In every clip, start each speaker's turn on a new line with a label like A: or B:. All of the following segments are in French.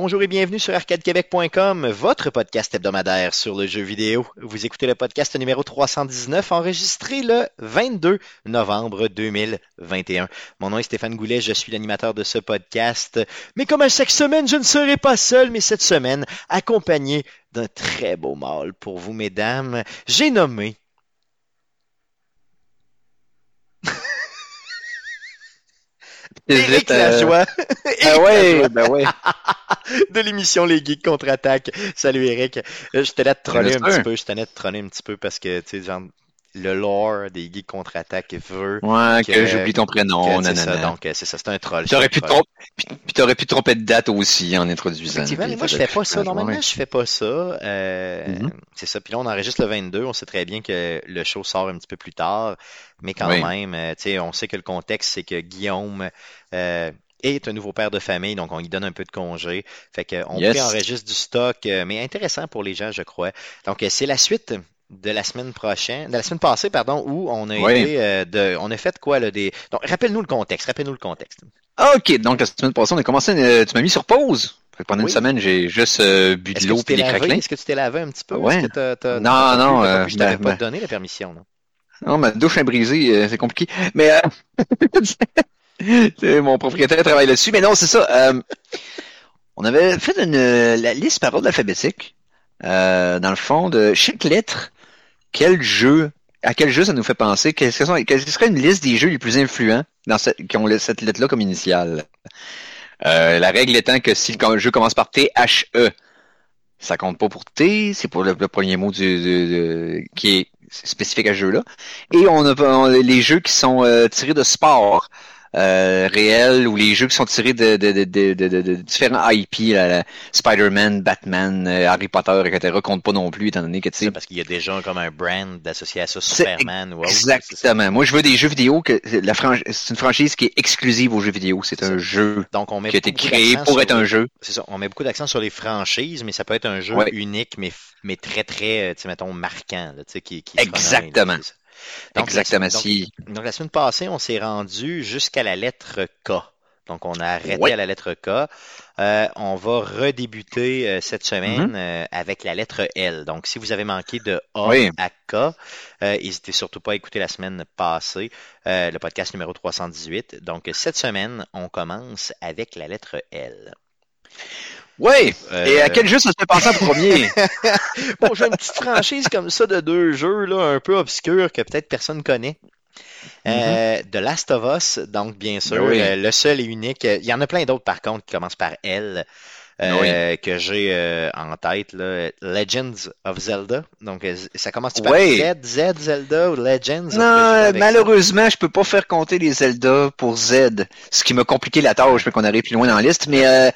A: Bonjour et bienvenue sur arcadequebec.com, votre podcast hebdomadaire sur le jeu vidéo. Vous écoutez le podcast numéro 319 enregistré le 22 novembre 2021. Mon nom est Stéphane Goulet, je suis l'animateur de ce podcast. Mais comme à chaque semaine, je ne serai pas seul, mais cette semaine, accompagné d'un très beau mâle pour vous, mesdames, j'ai nommé Éric
B: euh,
A: Lajoie.
B: Ah ouais, ben ouais.
A: de l'émission Les Geeks contre-attaque. Salut Eric. Euh, Je te laisse troller un petit peu. Je tenais de troller un petit peu parce que, tu sais, genre, le lore des Geeks contre-attaque veut.
B: Ouais, que,
A: Que-
B: j'oublie ton prénom,
A: c'est ça, donc, euh, c'est ça, c'est un troll.
B: T'aurais pu, tromper, puis, t'aurais pu tromper de date aussi en introduisant.
A: Effectivement, moi, je fais pas ça. Normalement, je fais pas ça. Euh,
B: Mhm.
A: C'est ça. Puis là, on enregistre le 22. On sait très bien que le show sort un petit peu plus tard. Mais quand
B: Oui.
A: même, euh, tu sais, on sait que le contexte, c'est que Guillaume euh, est un nouveau père de famille. Donc, on lui donne un peu de congé. Fait qu'on
B: Yes.
A: préenregistre du stock, mais intéressant pour les gens, je crois. Donc, c'est la suite de la semaine prochaine, de la semaine passée, pardon, où on a
B: Oui.
A: été euh, de, on a fait quoi là des. Donc, rappelle-nous le contexte, rappelle-nous le contexte.
B: Ok, donc la semaine passée, on a commencé, euh, tu m'as mis sur pause. Fait que pendant
A: Oui.
B: une semaine, j'ai juste euh, bu de l'eau puis des craquelins.
A: Est-ce que tu t'es lavé un petit peu?
B: Ouais.
A: Que
B: Non, non, euh,
A: je t'avais
B: ben,
A: pas donné la permission. là.
B: Non, ma douche est brisée, euh, c'est compliqué. Mais euh, mon propriétaire travaille là-dessus. Mais non, c'est ça. euh, on avait fait une, la liste par ordre alphabétique. Euh, dans le fond, de chaque lettre, quel jeu, à quel jeu ça nous fait penser, quelle, quelle serait une liste des jeux les plus influents dans cette, qui ont cette lettre-là comme initiale? Euh, la règle étant que si le jeu commence par T, H, E, ça compte pas pour T, c'est pour le, premier mot du- qui est spécifique à ce jeu-là. Et on a on- les jeux qui sont euh, tirés de sport euh, réel ou les jeux qui sont tirés de, de, de, de, de- de- de différents IP, Spider-Man, Batman, euh, Harry Potter, etc. comptent pas non plus étant donné que tu
A: C'est
B: sais.
A: parce qu'il y a déjà comme un brand associé à ça, Superman ou autre.
B: Exactement. Moi, je veux des jeux vidéo que la c'est une franchise qui est exclusive aux jeux vidéo. C'est un jeu
A: Donc, on met
B: qui a été
A: beaucoup
B: créé
A: d'accent
B: pour
A: sur
B: être un jeu.
A: C'est ça, on met beaucoup d'accent sur les franchises, mais ça peut être un jeu
B: Ouais.
A: unique, mais, mais très, très, tu sais, mettons, marquant, là, tu sais, qui, qui
B: Exactement.
A: là. Donc,
B: Exactement.
A: la- donc,
B: Si
A: Donc, la semaine passée, on s'est rendu jusqu'à la lettre K. Donc, on a arrêté à la lettre K. Euh, on va redébuter euh, cette semaine
B: Mm-hmm.
A: euh, avec la lettre L. Donc, si vous avez manqué de A
B: Oui.
A: à K, n'hésitez surtout pas à écouter la semaine passée, le podcast numéro 318. Donc, cette semaine, on commence avec la lettre L.
B: Ouais.
A: Euh,
B: Et à quel jeu ça se fait penser en premier?
A: Bon, j'ai une petite franchise comme ça de deux jeux là, un peu obscurs que peut-être personne connaît. Euh, The Last of Us, donc bien sûr,
B: Oui.
A: euh, le seul et unique. euh, Il y en a plein d'autres par contre qui commencent par L. euh, que j'ai euh, en tête, là, Legends of Zelda. Donc, euh, ça commence par
B: Oui.
A: Z, Z Zelda ou Legends?
B: Non,
A: Je ça.
B: malheureusement, je peux pas faire compter les Zelda pour Z, ce qui m'a compliqué la tâche, mais qu'on arrive plus loin dans la liste. Mais euh,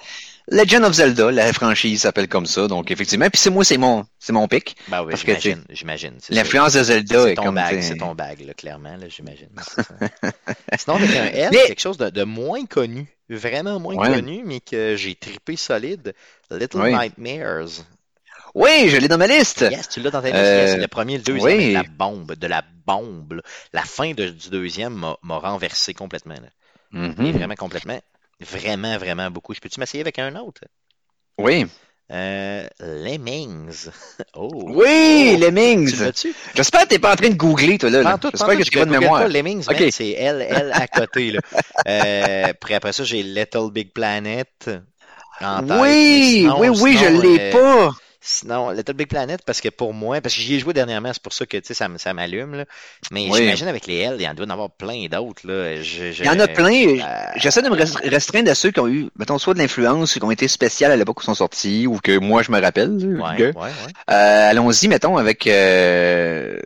B: Legend of Zelda, la franchise s'appelle comme ça, donc effectivement. Puis c'est moi, c'est mon, c'est mon pic.
A: Ben oui, j'imagine, j'imagine.
B: L'influence de Zelda est
A: ton
B: comme.
A: c'est ton bag, là, clairement, là, j'imagine. Sinon, avec un L,
B: Mais-
A: quelque chose de, de moins connu, vraiment moins
B: Ouais.
A: connu, mais que j'ai tripé solide, Little
B: Oui.
A: Nightmares.
B: Oui, je l'ai dans ma liste.
A: Yes, tu l'as dans ta liste,
B: Euh,
A: yes, le premier, le deuxième,
B: oui.
A: avec la bombe, de la bombe. là. La fin de- du deuxième m'a renversé complètement. Là.
B: Mhm.
A: Mais Vraiment complètement. Vraiment, vraiment beaucoup. Je peux-tu m'essayer avec un autre?
B: Oui.
A: Euh, Lemmings. Oh.
B: Oui,
A: Oh. Tu
B: Lemmings.
A: l'as-tu?
B: J'espère que t'es pas en train de googler, toi, là. là. J'espère que tu pas de
A: je
B: mémoire.
A: pas Lemmings, man,
B: Ok.
A: c'est L, L à côté. Là. Euh, puis après ça, j'ai Little Big Planet en tête. Mais
B: Oui, oui, oui, je
A: sinon,
B: l'ai
A: euh,
B: pas.
A: Sinon, Little Big Planet, parce que pour moi, parce que j'y ai joué dernièrement, c'est pour ça que tu sais, ça, ça m'allume. Mais
B: Oui.
A: j'imagine avec les L, il y en doit en avoir plein d'autres.
B: Il y en a plein.
A: euh,
B: J'essaie de me rest- restreindre à ceux qui ont eu, mettons, soit de l'influence, qui ont été spéciales à l'époque où ils sont sortis, ou que moi je me rappelle.
A: Ouais,
B: que-
A: ouais, ouais.
B: Euh, Allons-y, mettons, avec euh,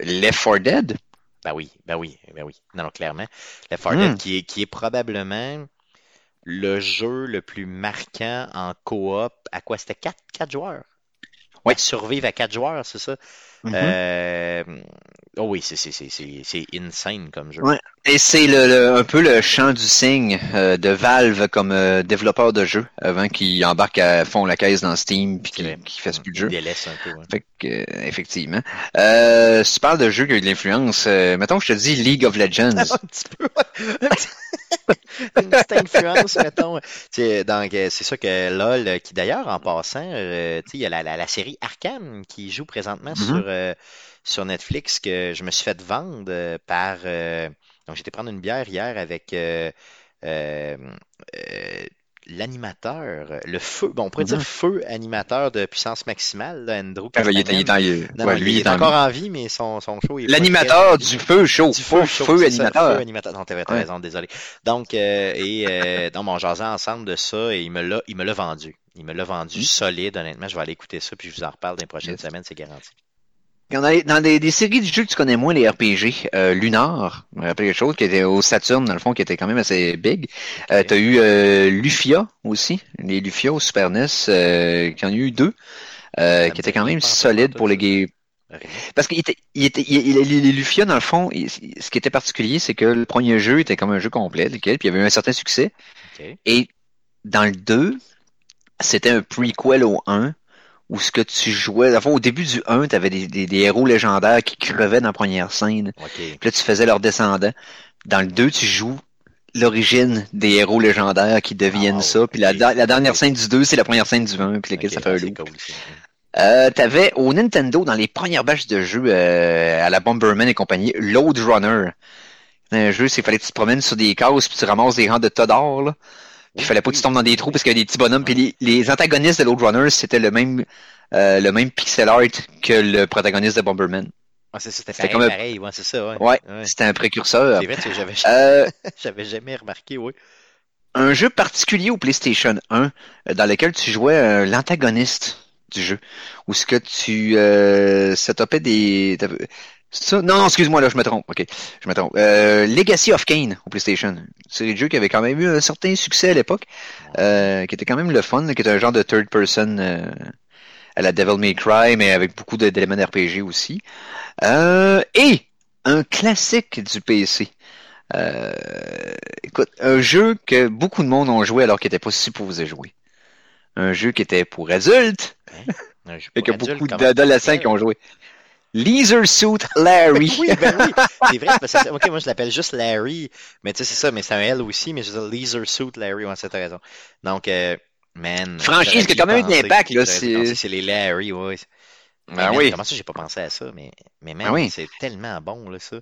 B: Left 4 Dead.
A: Ben oui, ben oui, ben oui. Non, non, clairement. Left 4
B: Hmm.
A: Dead qui est, qui est probablement le jeu le plus marquant en coop. À quoi? C'était 4, quatre joueurs?
B: Ouais.
A: À survivre à 4 joueurs, c'est ça?
B: Mhm.
A: Euh, oh oui, c'est c'est c'est c'est c'est insane comme jeu.
B: Ouais. Et c'est le, le- un peu le chant du signe euh, de Valve comme euh, développeur de jeu avant qu'ils embarquent à fond la caisse dans Steam puis qu'ils qu'ils fassent plus de
A: Il
B: jeux.
A: délaisse un peu. ouais.
B: Fait que, euh, effectivement. Si tu parles de jeux qui ont eu de l'influence, mettons que je te dis League of Legends.
A: un petit peu. Une petite influence, mettons. Donc, c'est ça que LOL, qui d'ailleurs, en passant, il y a la, la, la série Arkham qui joue présentement
B: Mhm.
A: sur, sur Netflix que je me suis fait vendre euh, par. euh, donc, j'étais prendre une bière hier avec euh, l'animateur, le feu, bon, on pourrait dire feu animateur de puissance maximale, là, Andrew
B: Ah, il est- il est
A: Castanen.
B: en- il-
A: Non,
B: ouais,
A: non,
B: lui,
A: il est
B: en
A: encore en vie, mais son, son show est
B: L'animateur du feu chaud.
A: du
B: Feu,
A: chaud,
B: feu
A: c'est ça,
B: animateur.
A: feu animateur. Non, t'avais
B: Ouais.
A: raison, désolé. Donc, et donc, on jasait ensemble de ça et il me l'a, il me l'a vendu. Il me l'a vendu
B: Mm.
A: solide, honnêtement. Je vais aller écouter ça, puis je vous en reparle dans les prochaines
B: Yes.
A: semaines, c'est garanti.
B: Dans, les- dans des, des séries de jeux que tu connais moins, les RPG, euh, Lunar, je me rappelle quelque chose, qui était au Saturn, dans le fond, qui était quand même assez big. Euh. T'as eu euh, Lufia aussi, les Lufia au Super NES, euh, qui en a eu deux, euh,
A: Ça
B: qui étaient quand même solides pour les gays. Parce qu'il était, il était, il- il- les, les Lufia, dans le fond, ce qui était particulier, c'est que le premier jeu était comme un jeu complet, lequel, puis il y avait eu un certain succès. Et dans le 2, c'était un prequel au 1, où ce que tu jouais, fond, au début du 1, tu avais des, des, des héros légendaires qui crevaient dans la première scène,
A: Ok.
B: puis là tu faisais leurs descendants. Dans le 2, tu joues l'origine des héros légendaires qui deviennent
A: Ah,
B: ça, puis la, dernière scène du 2, c'est la première scène du 1, puis lequel
A: Ok,
B: ça fait un loop.
A: cool.
B: Euh, t'avais au Nintendo, dans les premières batches de jeux euh, à la Bomberman et compagnie, Load Runner. Un jeu, c'est fallait que tu te promènes sur des cases puis tu ramasses des rangs de tas d'or, il fallait pas que tu tombes dans des trous parce qu'il y a des petits bonhommes. Puis les, les antagonistes de Load Runner, c'était le même euh, le même pixel art que le protagoniste de Bomberman.
A: Ah, c'est ça, c'était pareil,
B: comme un-
A: pareil, ouais, c'est ça, ouais.
B: Ouais,
A: Ouais.
B: c'était un précurseur.
A: C'est vrai, j'avais,
B: Euh,
A: j'avais jamais remarqué, oui.
B: un jeu particulier au PlayStation 1 euh, dans lequel tu jouais euh, l'antagoniste du jeu. Où ce que tu euh, setupais des... ça? Non, excuse-moi, là, je me trompe. Ok, je me trompe. Euh, Legacy of Kane au PlayStation. C'est un jeu qui avait quand même eu un certain succès à l'époque, euh, qui était quand même le fun, là, qui était un genre de third person euh, à la Devil May Cry, mais avec beaucoup d'éléments d'RPG aussi. Euh, et un classique du PC. Euh, écoute, un jeu que beaucoup de monde ont joué alors qu'il n'était pas supposé jouer. Un jeu qui était pour adultes,
A: Un jeu
B: et
A: pour
B: y a
A: adultes,
B: beaucoup d'adolescents qui ont joué. Leisure Suit Larry.
A: Oui, ben oui, c'est vrai. parce que- ok, moi je l'appelle juste Larry, mais tu sais, c'est ça, mais c'est un L aussi, mais je veux dire Leisure Suit Larry, ouais, c'est raison. Donc, euh, man.
B: Franchise qui a quand même eu de l'impact, là, c'est-
A: les Larry, ouais. Man,
B: oui.
A: Comment ça, j'ai pas pensé à ça, mais, mais man,
B: Ah oui.
A: c'est tellement bon, là, ça.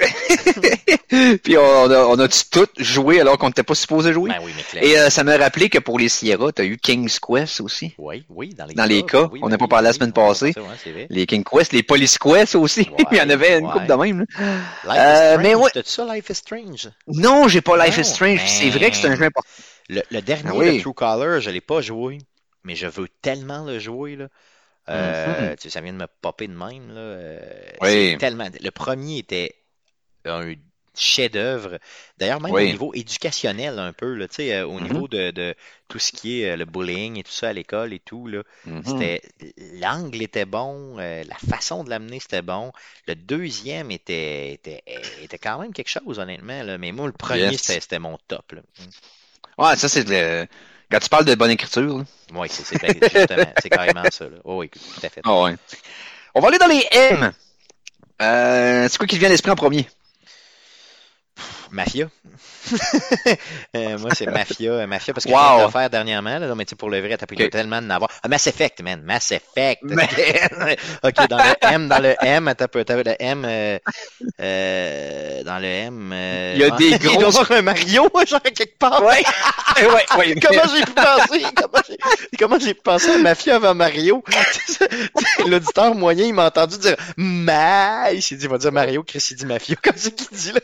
B: Puis on a, on a tout joué alors qu'on n'était pas supposé jouer.
A: Ben oui, mais clairement.
B: Et euh, ça m'a rappelé que pour les Sierra, tu as eu King's Quest aussi.
A: Oui, oui, dans les
B: dans
A: cas.
B: les cas,
A: oui,
B: on n'a pas parlé la semaine passée.
A: ouais, vrai.
B: Les King Quest, les Police Quest aussi. Il y en avait une
A: Ouais,
B: couple de même. Euh,
A: is
B: mais
A: Strange,
B: ouais.
A: t'as-tu ça, Life is Strange?
B: Non, j'ai pas Life
A: Non,
B: is Strange. C'est vrai que c'est un jeu important.
A: Le, le dernier,
B: Ah oui.
A: le True Color, je l'ai pas joué, mais je veux tellement le jouer, là. Euh,
B: Mhm.
A: tu sais, ça vient de me popper de même, là. Euh,
B: Oui.
A: tellement... Le premier était un chef-d'œuvre. D'ailleurs, même
B: Oui.
A: au niveau éducationnel, un peu, là, tu sais, euh, au
B: Mhm.
A: niveau de, de tout ce qui est euh, le bullying et tout ça à l'école et tout.
B: Mhm.
A: C'était l'angle était bon, euh, la façon de l'amener c'était bon. Le deuxième était, était, était quand même quelque chose honnêtement là. Mais moi le premier
B: Yes.
A: c'était mon top là.
B: Ouais, ça c'est le... Quand tu parles de bonne écriture.
A: Oui, c'est justement, c'est carrément ça là. Oh, oui, tout à fait.
B: Ah ouais. On va aller dans les M. Euh, c'est quoi qui te vient à l'esprit en premier?
A: Mafia. Euh, moi c'est Mafia, euh, Mafia parce que
B: Wow.
A: je viens de le faire dernièrement là, mais tu pour le vrai t'as
B: Ok.
A: tellement d'en avoir. Ah, Mass Effect man, Mass Effect.
B: Mais-
A: ok dans le M, dans le M, t'as peu, le M, euh, euh, dans le M.
B: Il y a des
A: Il doit avoir un Mario genre quelque part.
B: Ouais. ouais, ouais.
A: Comment j'ai pu penser? Comment j'ai, comment j'ai pu penser à Mafia avant Mario? L'auditeur moyen, il m'a entendu dire Ma. Il s'est dit, il va dire Mario, Chris, il dit Mafia. Comme c'est qu'il dit là.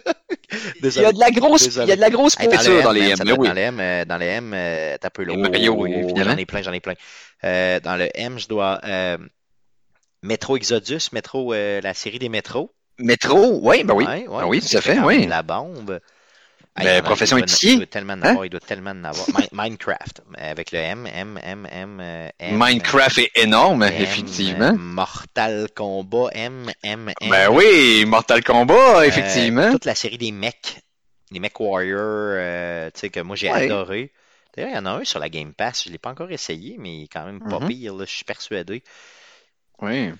B: Il y a de la grosse, il y a de la grosse
A: Hey,
B: dans les M. oui.
A: Dans les M, euh, dans les M, euh, t'as peu
B: Les
A: l'eau.
B: Mario, oui, évidemment.
A: J'en ai plein, j'en ai plein. Euh, dans le M, je dois euh, Metro Exodus, Metro, euh, la série des métros.
B: Métro, oui, ben oui.
A: Ouais, ouais,
B: Ben oui,
A: ça
B: tout à
A: fait
B: oui.
A: La bombe.
B: Ben, profession épicier.
A: Il doit tellement en
B: Hein?
A: avoir, il doit tellement en avoir. Mi- Minecraft, avec le M, M, M, M, M.
B: Minecraft est énorme,
A: M,
B: effectivement.
A: Mortal Kombat, M, M, M.
B: Ben oui, Mortal Kombat,
A: Euh,
B: effectivement.
A: toute la série des mecs, les Mech Warriors, euh, tu sais, que moi j'ai
B: Ouais.
A: adoré. D'ailleurs, il y en a un sur la Game Pass, je l'ai pas encore essayé, mais il est quand même pas
B: Mhm.
A: pire, là, je suis persuadé.
B: Oui.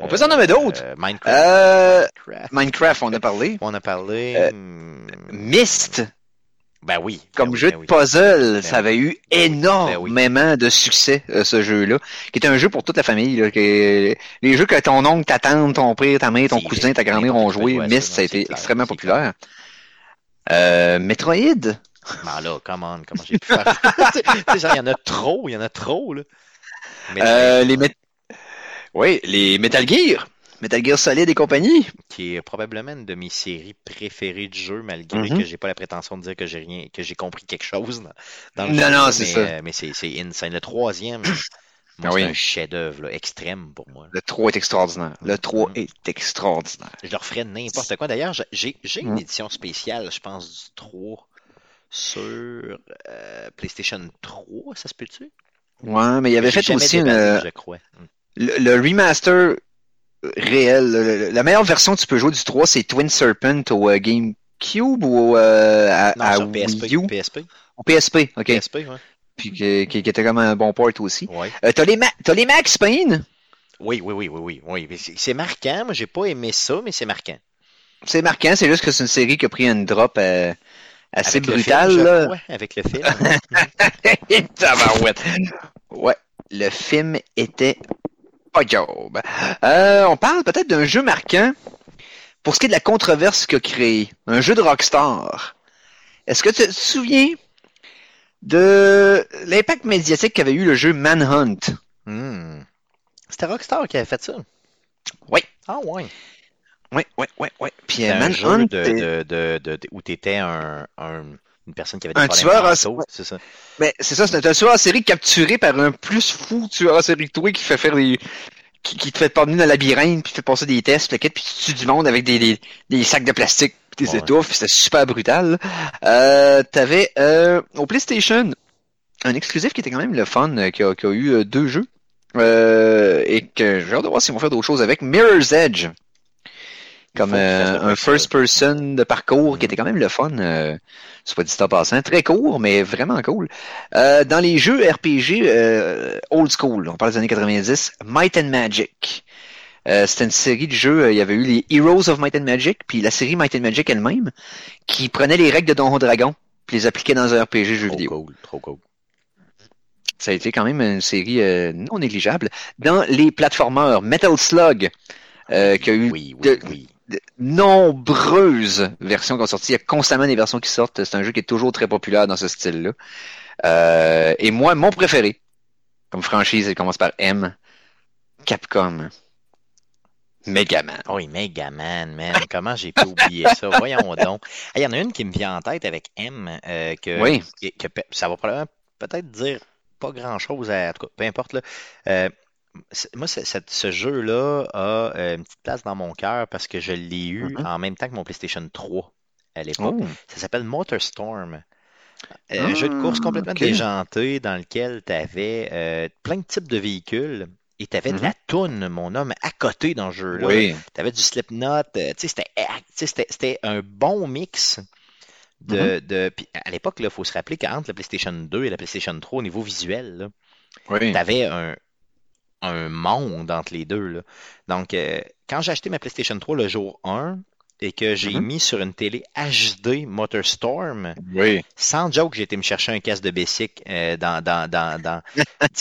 B: On peut en nommer d'autres.
A: Euh, Minecraft.
B: Euh,
A: Minecraft.
B: Minecraft, on a parlé.
A: On a parlé.
B: Euh,
A: hmm,
B: Myst,
A: Ben oui.
B: comme
A: ben oui,
B: jeu
A: ben
B: de
A: oui.
B: puzzle, ça
A: oui.
B: avait eu énormément de succès, euh, ce jeu-là, qui était un jeu pour toute la famille. Là, que- les jeux que ton oncle, ta tante, ton père, ta mère, ton cousin, ta grand-mère ont joué, Myst,
A: ça,
B: ça a été
A: clair,
B: extrêmement populaire. Euh, Metroid,
A: Ben là, come on, comment j'ai pu faire Tu sais, genre, il y en a trop, il y en a trop, là.
B: Euh, les Met- oui, les Metal Gear, Metal Gear Solid et compagnie.
A: qui est probablement une de mes séries préférées du jeu, malgré
B: Mhm.
A: que j'ai pas la prétention de dire que j'ai rien, que j'ai compris quelque chose dans, dans le
B: Non,
A: jeu,
B: non, c'est ça.
A: euh, mais c'est, insane. Le troisième,
B: Ah
A: c'est un chef-d'œuvre, extrême pour moi.
B: Le 3 est extraordinaire. Le 3
A: Mhm.
B: est extraordinaire.
A: Je leur ferais n'importe quoi. D'ailleurs, j'ai- une
B: Mhm.
A: édition spéciale, je pense, du 3 sur euh, PlayStation 3, ça se peut-tu?
B: Ouais, mais il avait fait aussi une, euh,
A: je crois. Mm.
B: le, le remaster réel. la meilleure version que tu peux jouer du 3, c'est Twin Serpent au euh, GameCube ou euh, à,
A: Non,
B: à
A: sur PSP.
B: Wii U?
A: PSP.
B: Au PSP, ok.
A: PSP, ouais.
B: Puis qui, était comme un bon port aussi.
A: Ouais.
B: Euh, t'as les, Ma- les Max Payne?
A: Oui, oui, oui, oui, oui, oui. C'est marquant. Moi, j'ai pas aimé ça, mais c'est marquant.
B: C'est marquant, c'est juste que c'est une série qui a pris une drop euh, assez
A: Avec le
B: brutale. là.
A: crois, avec le film.
B: Ouais, le film était pas job. Euh, on parle peut-être d'un jeu marquant pour ce qui est de la controverse qu'il a créé. Un jeu de Rockstar. Est-ce que tu te souviens de l'impact médiatique qu'avait eu le jeu Manhunt?
A: Hmm. C'était Rockstar qui avait fait ça?
B: Oui.
A: Ah ouais.
B: Oui, oui, oui, oui. Puis
A: C'était
B: euh,
A: un jeu
B: Manhunt,
A: de,
B: c'est-
A: de, de, de- de- où t'étais un, un, une personne qui avait des
B: Un tueur en- ouais.
A: c'est ça.
B: Ben, c'est ça, c'est un tueur en série capturé par un plus fou tueur en série que toi qui fait faire des. qui, qui te fait promener dans le labyrinthe, puis fait passer des tests, puis, puis tu tues du monde avec des, des, des sacs de plastique, puis des
A: Ouais.
B: étouffes, c'était super brutal. Euh, T'avais euh, au PlayStation un exclusif qui était quand même le fun, euh, qui, a, qui a eu euh, deux jeux. Euh, et que j'ai hâte de voir s'ils vont faire d'autres choses avec Mirror's Edge. Comme euh, un
A: first
B: person de parcours qui était quand même le fun. Euh, soit dit en passant. Très court, mais vraiment cool. Euh, dans les jeux RPG euh, old school, on parle des années 90, Might and Magic. Euh, C'était une série de jeux, euh, il y avait eu les Heroes of Might and Magic, puis la série Might and Magic elle-même, qui prenait les règles de Donjon Dragon, puis les appliquait dans un RPG jeu
A: Trop
B: vidéo.
A: cool, trop cool.
B: Ça a été quand même une série euh, non négligeable. Dans les platformers, Metal Slug, euh, qui a eu
A: Oui, oui,
B: de-
A: oui.
B: Nombreuses versions qui ont sorti. Il y a constamment des versions qui sortent. C'est un jeu qui est toujours très populaire dans ce style-là. Euh, et moi, mon préféré, comme franchise, il commence par M, Capcom. Megaman.
A: Oh, oui, Megaman, man. Comment j'ai pu oublier ça? Voyons donc. Il y en a une qui me vient en tête avec M, euh, que,
B: Oui.
A: que- que ça va probablement peut-être dire pas grand-chose à... En tout cas, peu importe. Là. Euh, moi, ce jeu-là a euh, une petite place dans mon cœur parce que je l'ai eu
B: Mhm.
A: en même temps que mon PlayStation 3 à l'époque.
B: Oh.
A: Ça s'appelle Motorstorm. Euh, un jeu de course
B: Ah,
A: complètement déjanté dans lequel tu avais plein de types de véhicules et tu avais de la toune, mon homme, à côté dans ce jeu-là.
B: Oui.
A: Tu avais du Slipknot. euh, tu sais, c'était, un bon mix de. de puis à l'époque, il faut se rappeler qu'entre la PlayStation 2 et la PlayStation 3, au niveau visuel,
B: Oui.
A: tu avais un, un monde entre les deux. Là. Donc, euh, quand j'ai acheté ma PlayStation 3 le jour 1 et que j'ai
B: Mhm.
A: mis sur une télé HD Motorstorm,
B: Oui.
A: sans joke, j'ai été me chercher un casque de Bessic euh, dans, dans, dans, dans,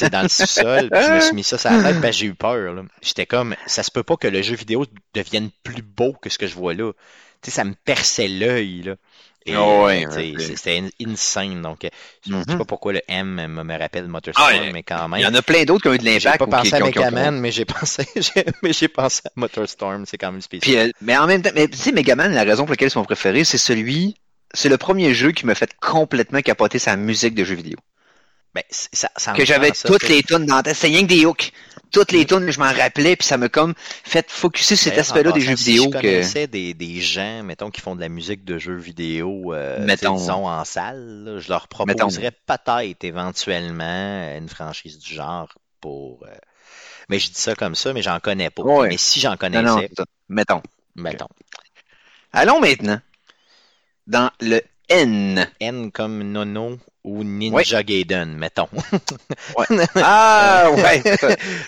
A: dans le sous-sol, je me suis mis ça sur la tête, parce que j'ai eu peur. J'étais comme, ça se peut pas que le jeu vidéo devienne plus beau que ce que je vois là. Tu sais, ça me perçait l'œil.
B: Oh, ouais,
A: euh, C'était in- insane. Donc, euh, je sais
B: Mhm.
A: pas pourquoi le M me, rappelle Motorstorm,
B: Ah,
A: mais quand
B: Il y
A: même.
B: en a plein d'autres qui ont eu de
A: J'ai
B: l'impact.
A: pas
B: ou
A: pensé à Megaman, mais j'ai pensé, j'ai- mais j'ai pensé à Motorstorm. C'est quand même spécial.
B: Puis, euh, mais en même temps, mais tu sais, Megaman, la raison pour laquelle c'est mon préféré, c'est celui, c'est le premier jeu qui m'a fait complètement capoter sa musique de jeu vidéo.
A: Ben, ça,
B: que j'avais toutes les tonnes dans la tête. C'est rien que des hooks. toutes les tunes, je m'en rappelais, puis ça m'a comme fait focuser cet aspect-là des jeux
A: si
B: vidéo
A: je
B: que.
A: connaissais des, des gens, mettons, qui font de la musique de jeux vidéo, euh,
B: Mettons.
A: disons en salle, là, je leur proposerais peut-être éventuellement une franchise du genre pour. euh, Mais je dis ça comme ça, mais j'en connais pas.
B: Ouais.
A: Mais si j'en connaissais,
B: non, mettons.
A: mettons.
B: Allons maintenant dans le N.
A: N comme Nono ou Ninja Gaiden, mettons.
B: Ah ouais.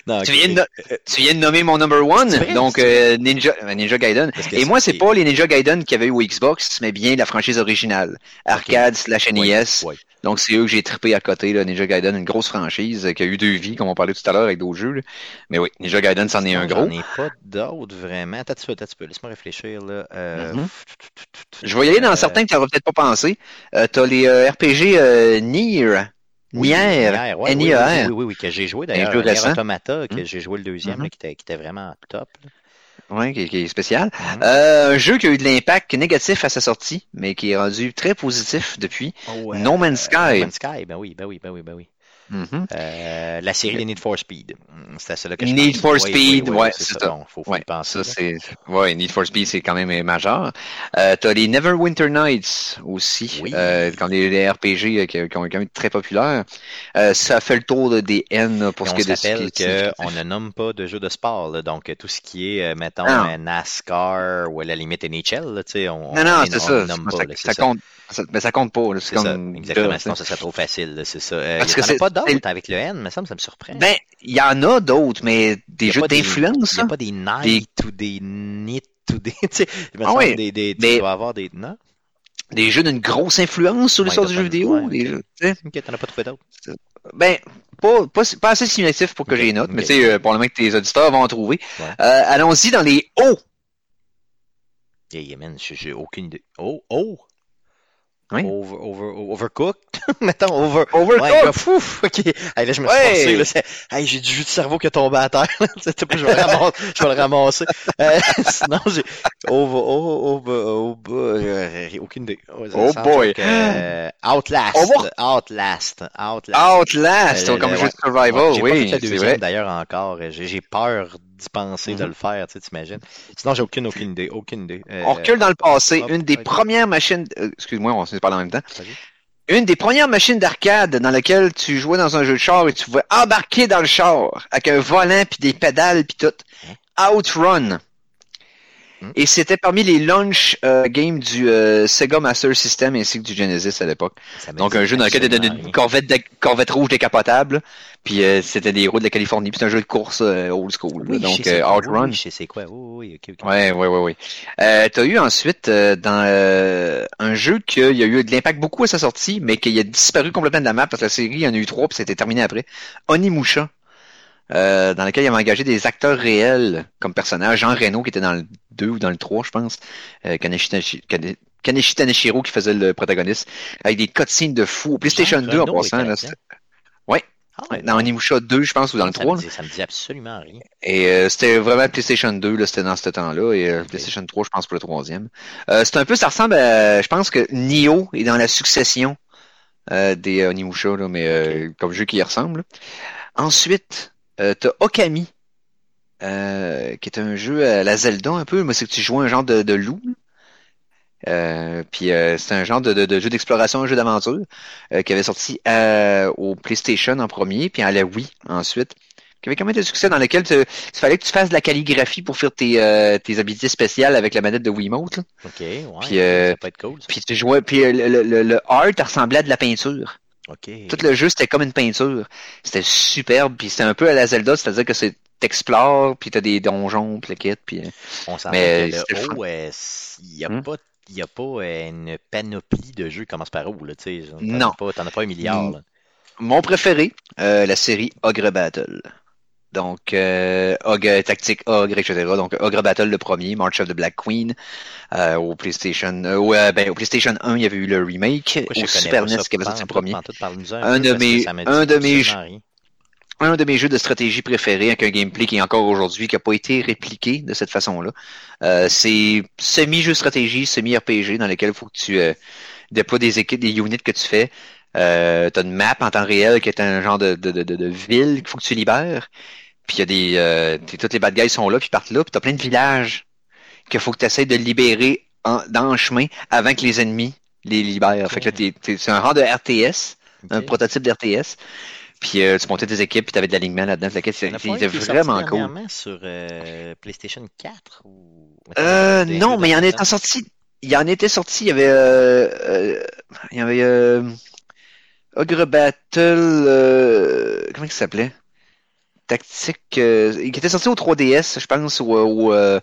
A: Non,
B: tu, viens de, no- tu viens de nommer mon number one,
A: vrai,
B: donc euh, Ninja, euh, Ninja Gaiden. Et moi, c'est pas les Ninja Gaiden qu'il y avait eu au Xbox, mais bien la franchise originale. Arcade slash NES.
A: Ouais, ouais.
B: Donc c'est eux que j'ai trippé à côté, là, Ninja Gaiden, une grosse franchise euh, qui a eu deux vies, comme on parlait tout à l'heure avec d'autres jeux. là. Mais oui, Ninja Gaiden, c'en est un gros.
A: J'en ai pas d'autres vraiment. Attends, tu peux, attends, tu peux. Laisse-moi réfléchir là. Euh,
B: Mhm. Je vais y aller dans
A: euh,
B: certains que tu n'auras peut-être pas pensé. Euh, T'as les euh, RPG euh, Nier.
A: Oui,
B: Nier.
A: Nier, ouais, oui, oui, oui, oui, oui, que j'ai joué d'ailleurs.
B: jeu
A: Nier
B: récent.
A: Automata, que
B: Mhm.
A: j'ai joué le deuxième,
B: Mhm.
A: là, qui, était, qui était vraiment top. là.
B: Ouais, qui, qui est spécial.
A: Mhm.
B: Euh, un jeu qui a eu de l'impact négatif à sa sortie, mais qui est rendu très positif depuis.
A: Oh,
B: No Man's Sky.
A: No Man's Sky, ben oui, ben oui, ben oui, ben oui.
B: Mhm.
A: Euh, la série des Need for Speed. Mm, C'était celle-là que je
B: Need
A: pense.
B: for
A: Oui,
B: Speed,
A: oui, oui,
B: ouais,
A: c'est
B: c'est
A: ça.
B: ça.
A: Faut, faut
B: Ouais,
A: y penser.
B: ça
A: là.
B: c'est, ouais, Need for Speed c'est quand même euh, majeur. Euh, t'as les Neverwinter Nights aussi,
A: Oui.
B: euh, quand les, les RPG euh, qui, qui ont quand même été très populaires. Euh, ça fait le tour de- des N là, pour
A: Et
B: ce
A: on
B: qui est de
A: rappelle
B: ce qui est-
A: qu'on ne nomme pas de jeux de sport, là. donc tout ce qui est, mettons,
B: Ah.
A: NASCAR ou à la limite NHL, là, tu sais, on
B: Non, non,
A: on-
B: c'est
A: on
B: ça.
A: nomme
B: Ça,
A: pas, là, c'est
B: ça
A: ça.
B: compte. ça- mais ça compte pas. là, C'est
A: C'est ça,
B: comme.
A: exactement,
B: là,
A: sinon ce serait trop facile, là, c'est ça. Euh,
B: Parce que c'est-
A: pas d'autres avec le N, mais ça, me- ça me surprend.
B: Ben, il y en a d'autres, mais des
A: y
B: jeux
A: des-
B: d'influence.
A: Il n'y a
B: hein.
A: pas des Night ou des Nit ou des. Tu sais,
B: Ah oui,
A: des, des,
B: mais-
A: tu dois avoir des. Non?
B: Des jeux d'une grosse influence sur
A: Ouais,
B: l'histoire du jeu vidéo.
A: ouais,
B: des jeux.
A: Ok, t'en as pas trouvé d'autres.
B: Ben, pas, pas, pas assez significatif pour que
A: Ok,
B: j'ai les notes, mais tu sais, euh, probablement que tes auditeurs vont en trouver.
A: Ouais.
B: Euh, allons-y dans les hauts.
A: Yeah, yeah, man, j'ai aucune idée. Oh, oh!
B: Oui.
A: Over, over, overcooked? Mettons, over.
B: Overcooked!
A: Ouais, gars, fou! Ok. Hey, là, je me suis
B: Ouais.
A: forcé, là. c'est- Hey, j'ai du jus de cerveau qui est tombé à terre. là. Je vais le ramasser. Je vais le ramasser. Euh, sinon, j'ai. Over, over, over, euh, aucune idée. Oh,
B: Oh boy.
A: que, euh, Outlast.
B: Over-
A: Outlast. Outlast.
B: Outlast,
A: Euh,
B: comme
A: le-
B: jeu de survival,
A: Ouais, j'ai pas
B: oui,
A: fait
B: c'est
A: deuxième d'ailleurs encore. J'ai peur d'y penser, de
B: Mhm.
A: le faire, tu sais, t'imagines. Sinon, j'ai aucune, aucune idée. Aucune idée. Euh,
B: On recule dans le passé.
A: hop,
B: Une des premières machines, euh, excuse-moi, on s'est parlé en même temps. Une des premières machines d'arcade dans laquelle tu jouais dans un jeu de char et tu pouvais embarquer dans le char avec un volant puis des pédales puis tout. Outrun.
A: Hmm.
B: Et c'était parmi les launch euh, games du euh, Sega Master System ainsi que du Genesis à l'époque. Donc un jeu dans lequel il y une corvette, de- corvette rouge décapotable, puis euh, c'était des héros de la Californie, puis c'est un jeu de course euh, old school.
A: Oui,
B: donc
A: c'est
B: euh. Outrun.
A: Oui, je sais c'est quoi. Oui, oui,
B: ouais. Euh, t'as eu ensuite euh, dans euh, un jeu qu'il y a eu de l'impact beaucoup à sa sortie, mais qu'il a disparu complètement de la map parce que la série, il y en a eu trois, puis c'était terminé après. Onimusha, euh, dans lequel il avait engagé des acteurs réels comme personnages. Jean Reno qui était dans le 2 ou dans le 3, je pense. Euh, Kaneshi, Taneshi- Kane- Kaneshi Taneshiro qui faisait le protagoniste. Avec des cutscenes de fou. Au PlayStation
A: Jean
B: 2 en passant. Là, Ouais,
A: Ah,
B: ouais, dans Onimusha 2, je pense, ou dans le
A: ça
B: 3.
A: Me dit, ça me dit absolument rien.
B: Et euh, c'était vraiment PlayStation 2, là, c'était dans ce temps-là, et euh, PlayStation 3, je pense, pour le troisième. Euh, c'est un peu, ça ressemble à, je pense que Nioh est dans la succession euh, des Onimusha, là, mais euh, comme jeu qui y ressemble. Ensuite, euh, t'as Okami, euh, qui est un jeu à la Zelda un peu, mais c'est que tu joues un genre de, de loup. Euh, puis euh, c'est un genre de, de- de jeu d'exploration, un jeu d'aventure euh, qui avait sorti euh, au PlayStation en premier, puis à la Wii ensuite, qui avait quand même de succès dans lequel il fallait que tu fasses de la calligraphie pour faire tes, euh, tes habilités spéciales avec la manette de Wiimote. là.
A: Ok, ouais.
B: Puis, euh,
A: ça peut être cool.
B: Puis tu jouais, puis euh, le, le, le, le art ressemblait à de la peinture. Tout le jeu c'était comme une peinture. C'était superbe, puis c'était un peu à la Zelda, c'est-à-dire que c'est t'explores, puis t'as des donjons, puis le kit, puis euh,
A: On s'en
B: mais
A: le haut, il n'y a
B: Hmm?
A: pas. Il n'y a pas euh, une panoplie de jeux qui commence par où, là, tu sais.
B: Non.
A: t'en as pas un milliard,
B: Mm.
A: là.
B: Mon préféré, euh, la série Ogre Battle. Donc, euh, Ogre, Tactique Ogre, etc. Donc, Ogre Battle le premier, March of the Black Queen, euh, au PlayStation, euh, ouais, ben, au PlayStation 1, il y avait eu le remake,
A: Pourquoi
B: au Super NES
A: ça?
B: qui avait sorti le premier. Un de mes- un de mes. Un de mes jeux de stratégie préférés, avec un gameplay qui est encore aujourd'hui, qui n'a pas été répliqué de cette façon-là. Euh, c'est semi-jeu stratégie, semi-RPG, dans lequel il faut que tu euh, déploies des équipes, des units que tu fais. Euh, tu as une map en temps réel qui est un genre de, de, de, de, de ville qu'il faut que tu libères. Puis il y a des... Euh, t'es- tous les bad guys sont là, puis partent là, puis t'as plein de villages qu'il faut que tu essaies de libérer en- dans le chemin avant que les ennemis les libèrent. Fait que là, t'es- t'es- c'est un rang de RTS, un prototype d'RTS. Puis euh, tu montais tes équipes, puis t'avais de l'alignement là-dedans. C'est c'était
A: qui est sorti
B: vraiment cool.
A: sur euh, PlayStation 4 ou...
B: Euh,
A: Des
B: non, mais il y en était sorti. Il y en était sorti. Il y avait, euh, euh, il y avait euh, Ogre Battle. comment il s'appelait? Tactique. euh, qui était sorti au 3DS, je pense, ou, ou, euh,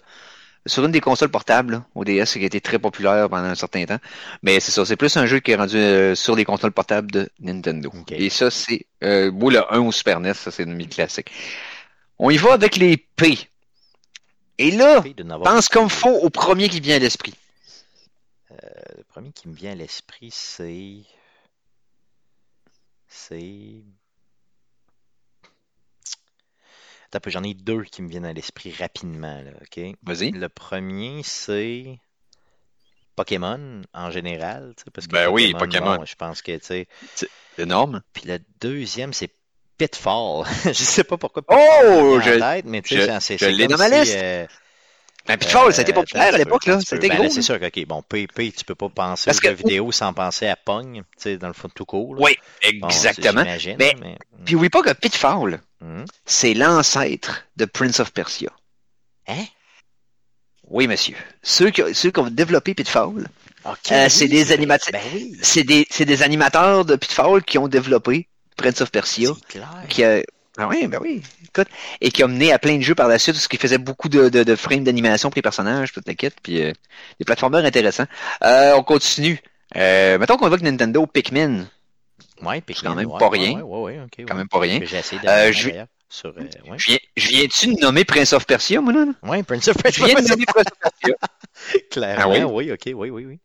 B: sur une des consoles portables, là, au DS, qui a été très populaire pendant un certain temps. Mais c'est ça, c'est plus un jeu qui est rendu euh, sur les consoles portables de Nintendo. Et ça, c'est euh, moi, le 1 au Super NES, ça c'est une classique. On y va avec les P. Et là, pense comme faut au premier qui vient à l'esprit.
A: Le premier qui me vient à l'esprit, c'est. C'est. Attends un peu, j'en ai deux qui me viennent à l'esprit rapidement, là, ok?
B: Vas-y.
A: Le premier, c'est. Pokémon en général, tu sais, parce que
B: Ben oui, Pokémon.
A: bon, je pense que, tu sais.
B: Énorme.
A: Puis le deuxième, c'est Pitfall. je sais pas pourquoi.
B: Oh, je-
A: tête, mais tu
B: je-
A: sais, c'est
B: je
A: c'est
B: l'ai dans ma
A: si,
B: liste.
A: euh,
B: Ben, Pitfall, ça a été
A: euh,
B: populaire à l'époque, là. C'était
A: Ben
B: gros.
A: là, c'est sûr que, ok, bon, PP, tu peux pas penser
B: Parce
A: aux jeux
B: que-
A: vidéo sans penser à Pong, tu sais, dans le fond, tout court. là.
B: Oui, exactement. Mais-
A: mais-
B: Puis oublie pas que Pitfall,
A: Mhm.
B: c'est l'ancêtre de Prince of Persia.
A: Hein?
B: Oui, monsieur. Ceux qui, ceux qui ont développé Pitfall,
A: Ok,
B: Euh,
A: oui,
B: c'est des animateurs-
A: Ben oui,
B: c'est des, c'est des animateurs de Pitfall qui ont développé Prince of Persia.
A: clair.
B: Qui a, ah oui, ben oui, écoute, et qui a mené à plein de jeux par la suite, ce qui faisait beaucoup de, de, de frames d'animation pour les personnages, toute la quête, puis euh, des platformers intéressants. Euh, on continue. Euh, mettons qu'on évoque Nintendo, Pikmin,
A: Ouais, puis
B: c'est quand même pas rien.
A: Ouais, ouais,
B: quand même pas rien.
A: J'ai essayé
B: Euh,
A: de
B: je-
A: sur. euh, ouais.
B: Je viens, je viens-tu de nommer Prince of Persia, moi, là?
A: ouais, Prince of
B: Je
A: Persia.
B: viens de nommer Prince of Persia.
A: Clairement,
B: Ah oui?
A: oui, ok, oui, oui, oui.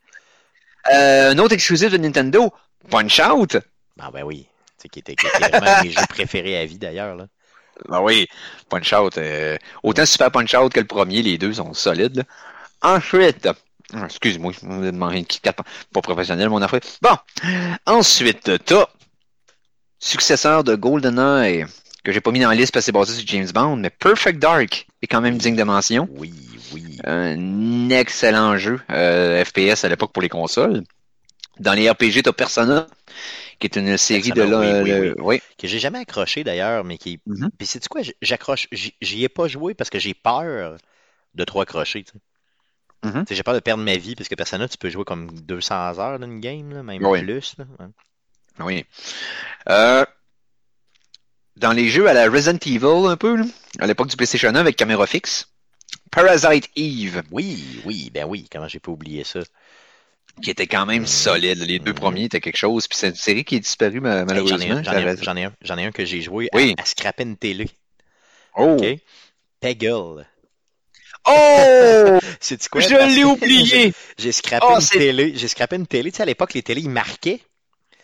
B: Euh, un autre exclusif de Nintendo, Punch Out.
A: Ah, ben oui. Tu sais, qui était, qui était vraiment mes jeux préférés à vie d'ailleurs, là.
B: Ben oui, Punch Out. euh, autant Super Punch Out que le premier, les deux sont solides. là. Ensuite, excuse-moi, je me demandé une carte, pas professionnel mon affaire. Bon, ensuite, t'as successeur de GoldenEye, que j'ai pas mis dans la liste parce que c'est basé sur James Bond, mais Perfect Dark est quand même digne de mention.
A: Oui, oui.
B: Un excellent jeu, euh, FPS à l'époque pour les consoles. Dans les RPG, t'as Persona, qui est une série de... Là,
A: oui, oui,
B: le- oui.
A: que j'ai jamais accroché d'ailleurs, mais qui.
B: Mhm.
A: Puis c'est quoi, j'accroche, j'y ai pas joué parce que j'ai peur de trop accrocher. tu J'ai peur de perdre ma vie parce que Persona, tu peux jouer comme 200 heures dans une game, là, même
B: Oui.
A: plus. là. Ouais.
B: Oui. Euh, dans les jeux à la Resident Evil, un peu, là, à l'époque du PlayStation 1 avec caméra fixe, Parasite Eve,
A: Oui, oui, ben oui, comment j'ai pas oublié ça.
B: qui était quand même
A: Mhm.
B: solide. Les deux
A: Mhm.
B: premiers étaient quelque chose, puis c'est une série qui est disparue malheureusement.
A: j'en, ai un, ai ai que j'ai joué à-
B: Oui.
A: à, scraper une télé.
B: Oh!
A: OK? Peggle.
B: Oh!
A: C'est quoi?
B: Je l'ai oublié!
A: J'ai scrappé
B: Oh,
A: une télé. J'ai scrappé une télé. Tu sais, à l'époque, les télés, ils marquaient.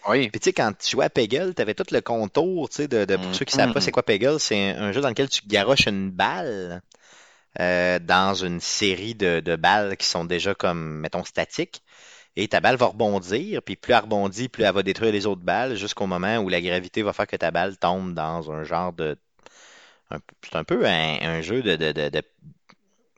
B: Oui.
A: Puis tu sais, quand tu jouais à Peggle, tu avais tout le contour, tu sais, de, de- pour
B: Mhm.
A: ceux qui savent pas c'est quoi Peggle, c'est un, un jeu dans lequel tu garoches une balle euh, dans une série de, de balles qui sont déjà comme, mettons, statiques. Et ta balle va rebondir, puis plus elle rebondit, plus elle va détruire les autres balles, jusqu'au moment où la gravité va faire que ta balle tombe dans un genre de... C'est un peu un, un jeu de-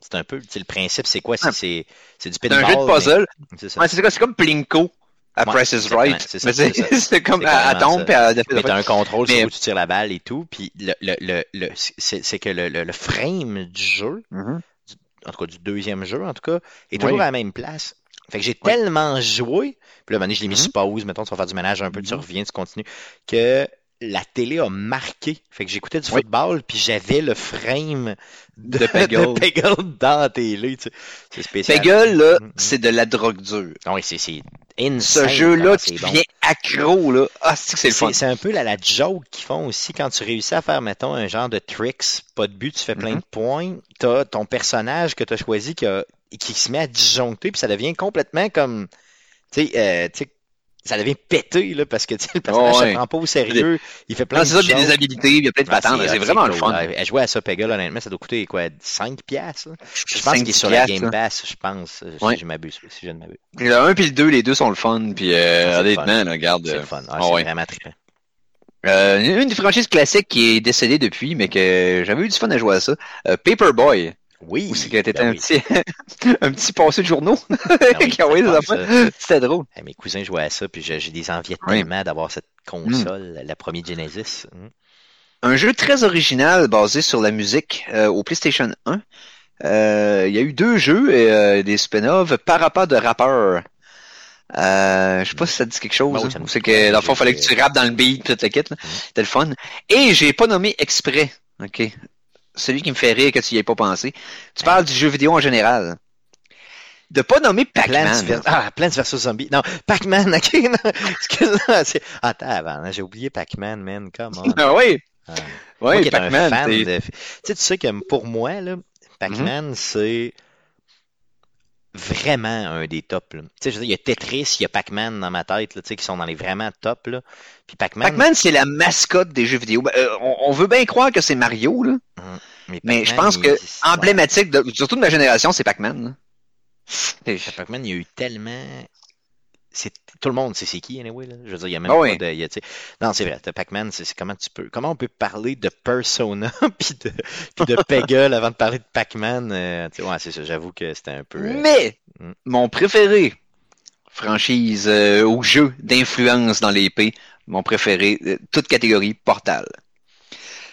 A: c'est un peu, tu sais, le principe, c'est quoi? C'est, c'est, c'est du
B: C'est
A: pinball.
B: un jeu de puzzle.
A: mais- c'est ça.
B: Ouais, c'est quoi? C'est comme Plinko à
A: Ouais,
B: Price is Right.
A: c'est ça,
B: Mais
A: c'est
B: c'est
A: ça.
B: c'est comme
A: C'est
B: à, tombe puis à
A: Mais t'as un contrôle
B: Mais-
A: sur où tu tires la balle et tout. Puis le, le, le, c'est, c'est que le, le, le frame du jeu,
B: Mhm.
A: en tout cas du deuxième jeu en tout cas, est toujours
B: Oui.
A: à la même place. Fait que j'ai tellement joué, puis là, je l'ai mis
B: Mhm.
A: sur pause, mettons, tu vas faire du ménage un peu, tu
B: Mhm.
A: reviens, tu continues, que la télé a marqué. Fait que j'écoutais du
B: Oui.
A: football, puis j'avais le frame de,
B: De Peggle.
A: de Peggle dans la télé, tu sais. C'est spécial.
B: Peggle, là,
A: Mhm.
B: c'est de la drogue dure.
A: Ah oui, c'est, c'est
B: Ce
A: insane
B: jeu-là, tu
A: bon.
B: deviens accro, là. Ah, c'est que c'est le fun.
A: C'est un peu la, la joke qu'ils font aussi quand tu réussis à faire, mettons, un genre de tricks, pas de but, tu fais plein
B: Mhm.
A: de points. T'as ton personnage que tu as choisi qui, a- qui se met à disjoncter, puis ça devient complètement comme. Tu sais, euh, ça devient pété, là, parce que le personnage
B: Oh, ouais.
A: se prend pas au sérieux. Il fait plein
B: Non,
A: de
B: c'est ça, il y a des habilités, il y a plein de
A: Ah,
B: patentes, c'est
A: ah,
B: vraiment le fun.
A: À, à jouer à ça, Peggle, honnêtement, ça doit coûter quoi, 5 piastres? là? Je pense qu'il est sur la Game
B: là.
A: Pass, je pense, euh,
B: Ouais.
A: si je m'abuse, si je ne m'abuse.
B: Le 1 puis le 2, les deux sont le fun, puis
A: c'est
B: euh, honnêtement, là, regarde.
A: C'est
B: euh,
A: le fun. Ah,
B: ah
A: c'est
B: ouais.
A: vraiment trippant.
B: Euh, une des franchises classiques qui est décédée depuis, mais que j'avais eu du fun à jouer à ça. Euh, Paperboy.
A: Oui.
B: Où c'est que t'étais
A: ben
B: un
A: oui.
B: petit, un petit passé de journaux.
A: oui, c'est
B: affaires. C'était drôle.
A: Mes cousins jouaient à ça, puis j'ai des envies
B: Oui.
A: tellement d'avoir cette console, la première Genesis. Hmm.
B: Un jeu très original basé sur la musique euh, au PlayStation 1. Euh, Il y a eu deux jeux et euh, des spin-offs par rapport de rappeurs. Euh, je sais pas si ça dit quelque chose.
A: Bon,
B: hein. c'est que dans le fond, fallait que tu rappes dans le beat, tout le kit. là. C'était le fun. Et j'ai pas nommé exprès. Ok? Celui qui me fait rire que tu y aies pas pensé. Tu parles du jeu vidéo en général. De pas nommer Pac-Man.
A: ver- ah, Plants vs Zombies. Non, Pac-Man, ok, excuse-moi. c'est- Attends, avant, hein, j'ai oublié Pac-Man, man, come on.
B: Ah oui.
A: Ah.
B: Oui, Pac-Man.
A: de... Tu sais, tu sais que pour moi, là, Pac-Man, c'est vraiment un des tops. là. Tu sais, je veux dire, il y a Tetris, il y a Pac-Man dans ma tête, là, tu sais, qui sont dans les vraiment top. Là. Puis Pac-Man,
B: Pac-Man, c'est la mascotte des jeux vidéo. Ben, euh, on, on veut bien croire que c'est Mario, là. Mais je pense que emblématique, de, surtout de ma génération, c'est Pac-Man.
A: Pac-Man, il y a eu tellement. C'est tout le monde sait c'est qui anyway là. Je veux dire, il y a même
B: Ah
A: pas
B: oui.
A: de. il y a, tu sais- non, c'est vrai. Pac-Man, c'est comment tu peux. Comment on peut parler de Persona puis de puis de Peggle avant de parler de Pac-Man. euh, ouais, c'est ça. J'avoue que c'était un peu. euh,
B: Mais
A: Mm.
B: mon préféré, franchise euh, ou jeu d'influence dans l'épée, mon préféré, euh, toute catégorie, Portal.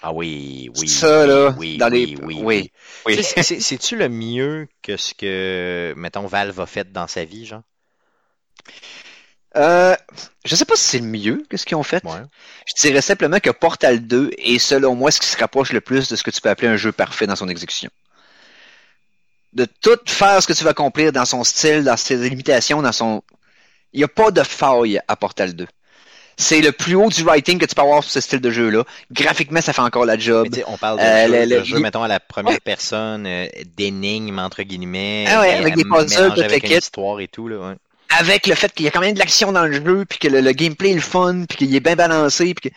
A: Ah oui, oui.
B: Ça, là,
A: oui,
B: dans
A: oui,
B: les-
A: oui,
B: oui. Oui.
A: C'est-tu le mieux que ce que, mettons, Valve a fait dans sa vie, genre?
B: Euh, je sais pas si c'est le mieux que ce qu'ils ont fait.
A: Ouais.
B: Je dirais simplement que Portal 2 est selon moi ce qui se rapproche le plus de ce que tu peux appeler un jeu parfait dans son exécution. De tout faire ce que tu vas accomplir dans son style, dans ses limitations, dans son... Il n'y a pas de faille à Portal 2. C'est le plus haut du writing que tu peux avoir sur ce style de jeu-là. Graphiquement, ça fait encore la job.
A: Mais on parle de
B: Euh,
A: jeu,
B: le-
A: de
B: le-
A: jeu,
B: il-
A: mettons, à la première
B: Ouais.
A: personne, euh, d'énigmes, entre guillemets.
B: Ah ouais, avec des puzzles,
A: avec une histoire et tout, là, ouais.
B: Avec le fait qu'il y a quand même de l'action dans le jeu, puis que le, le gameplay est le fun, puis qu'il est bien balancé, puis que...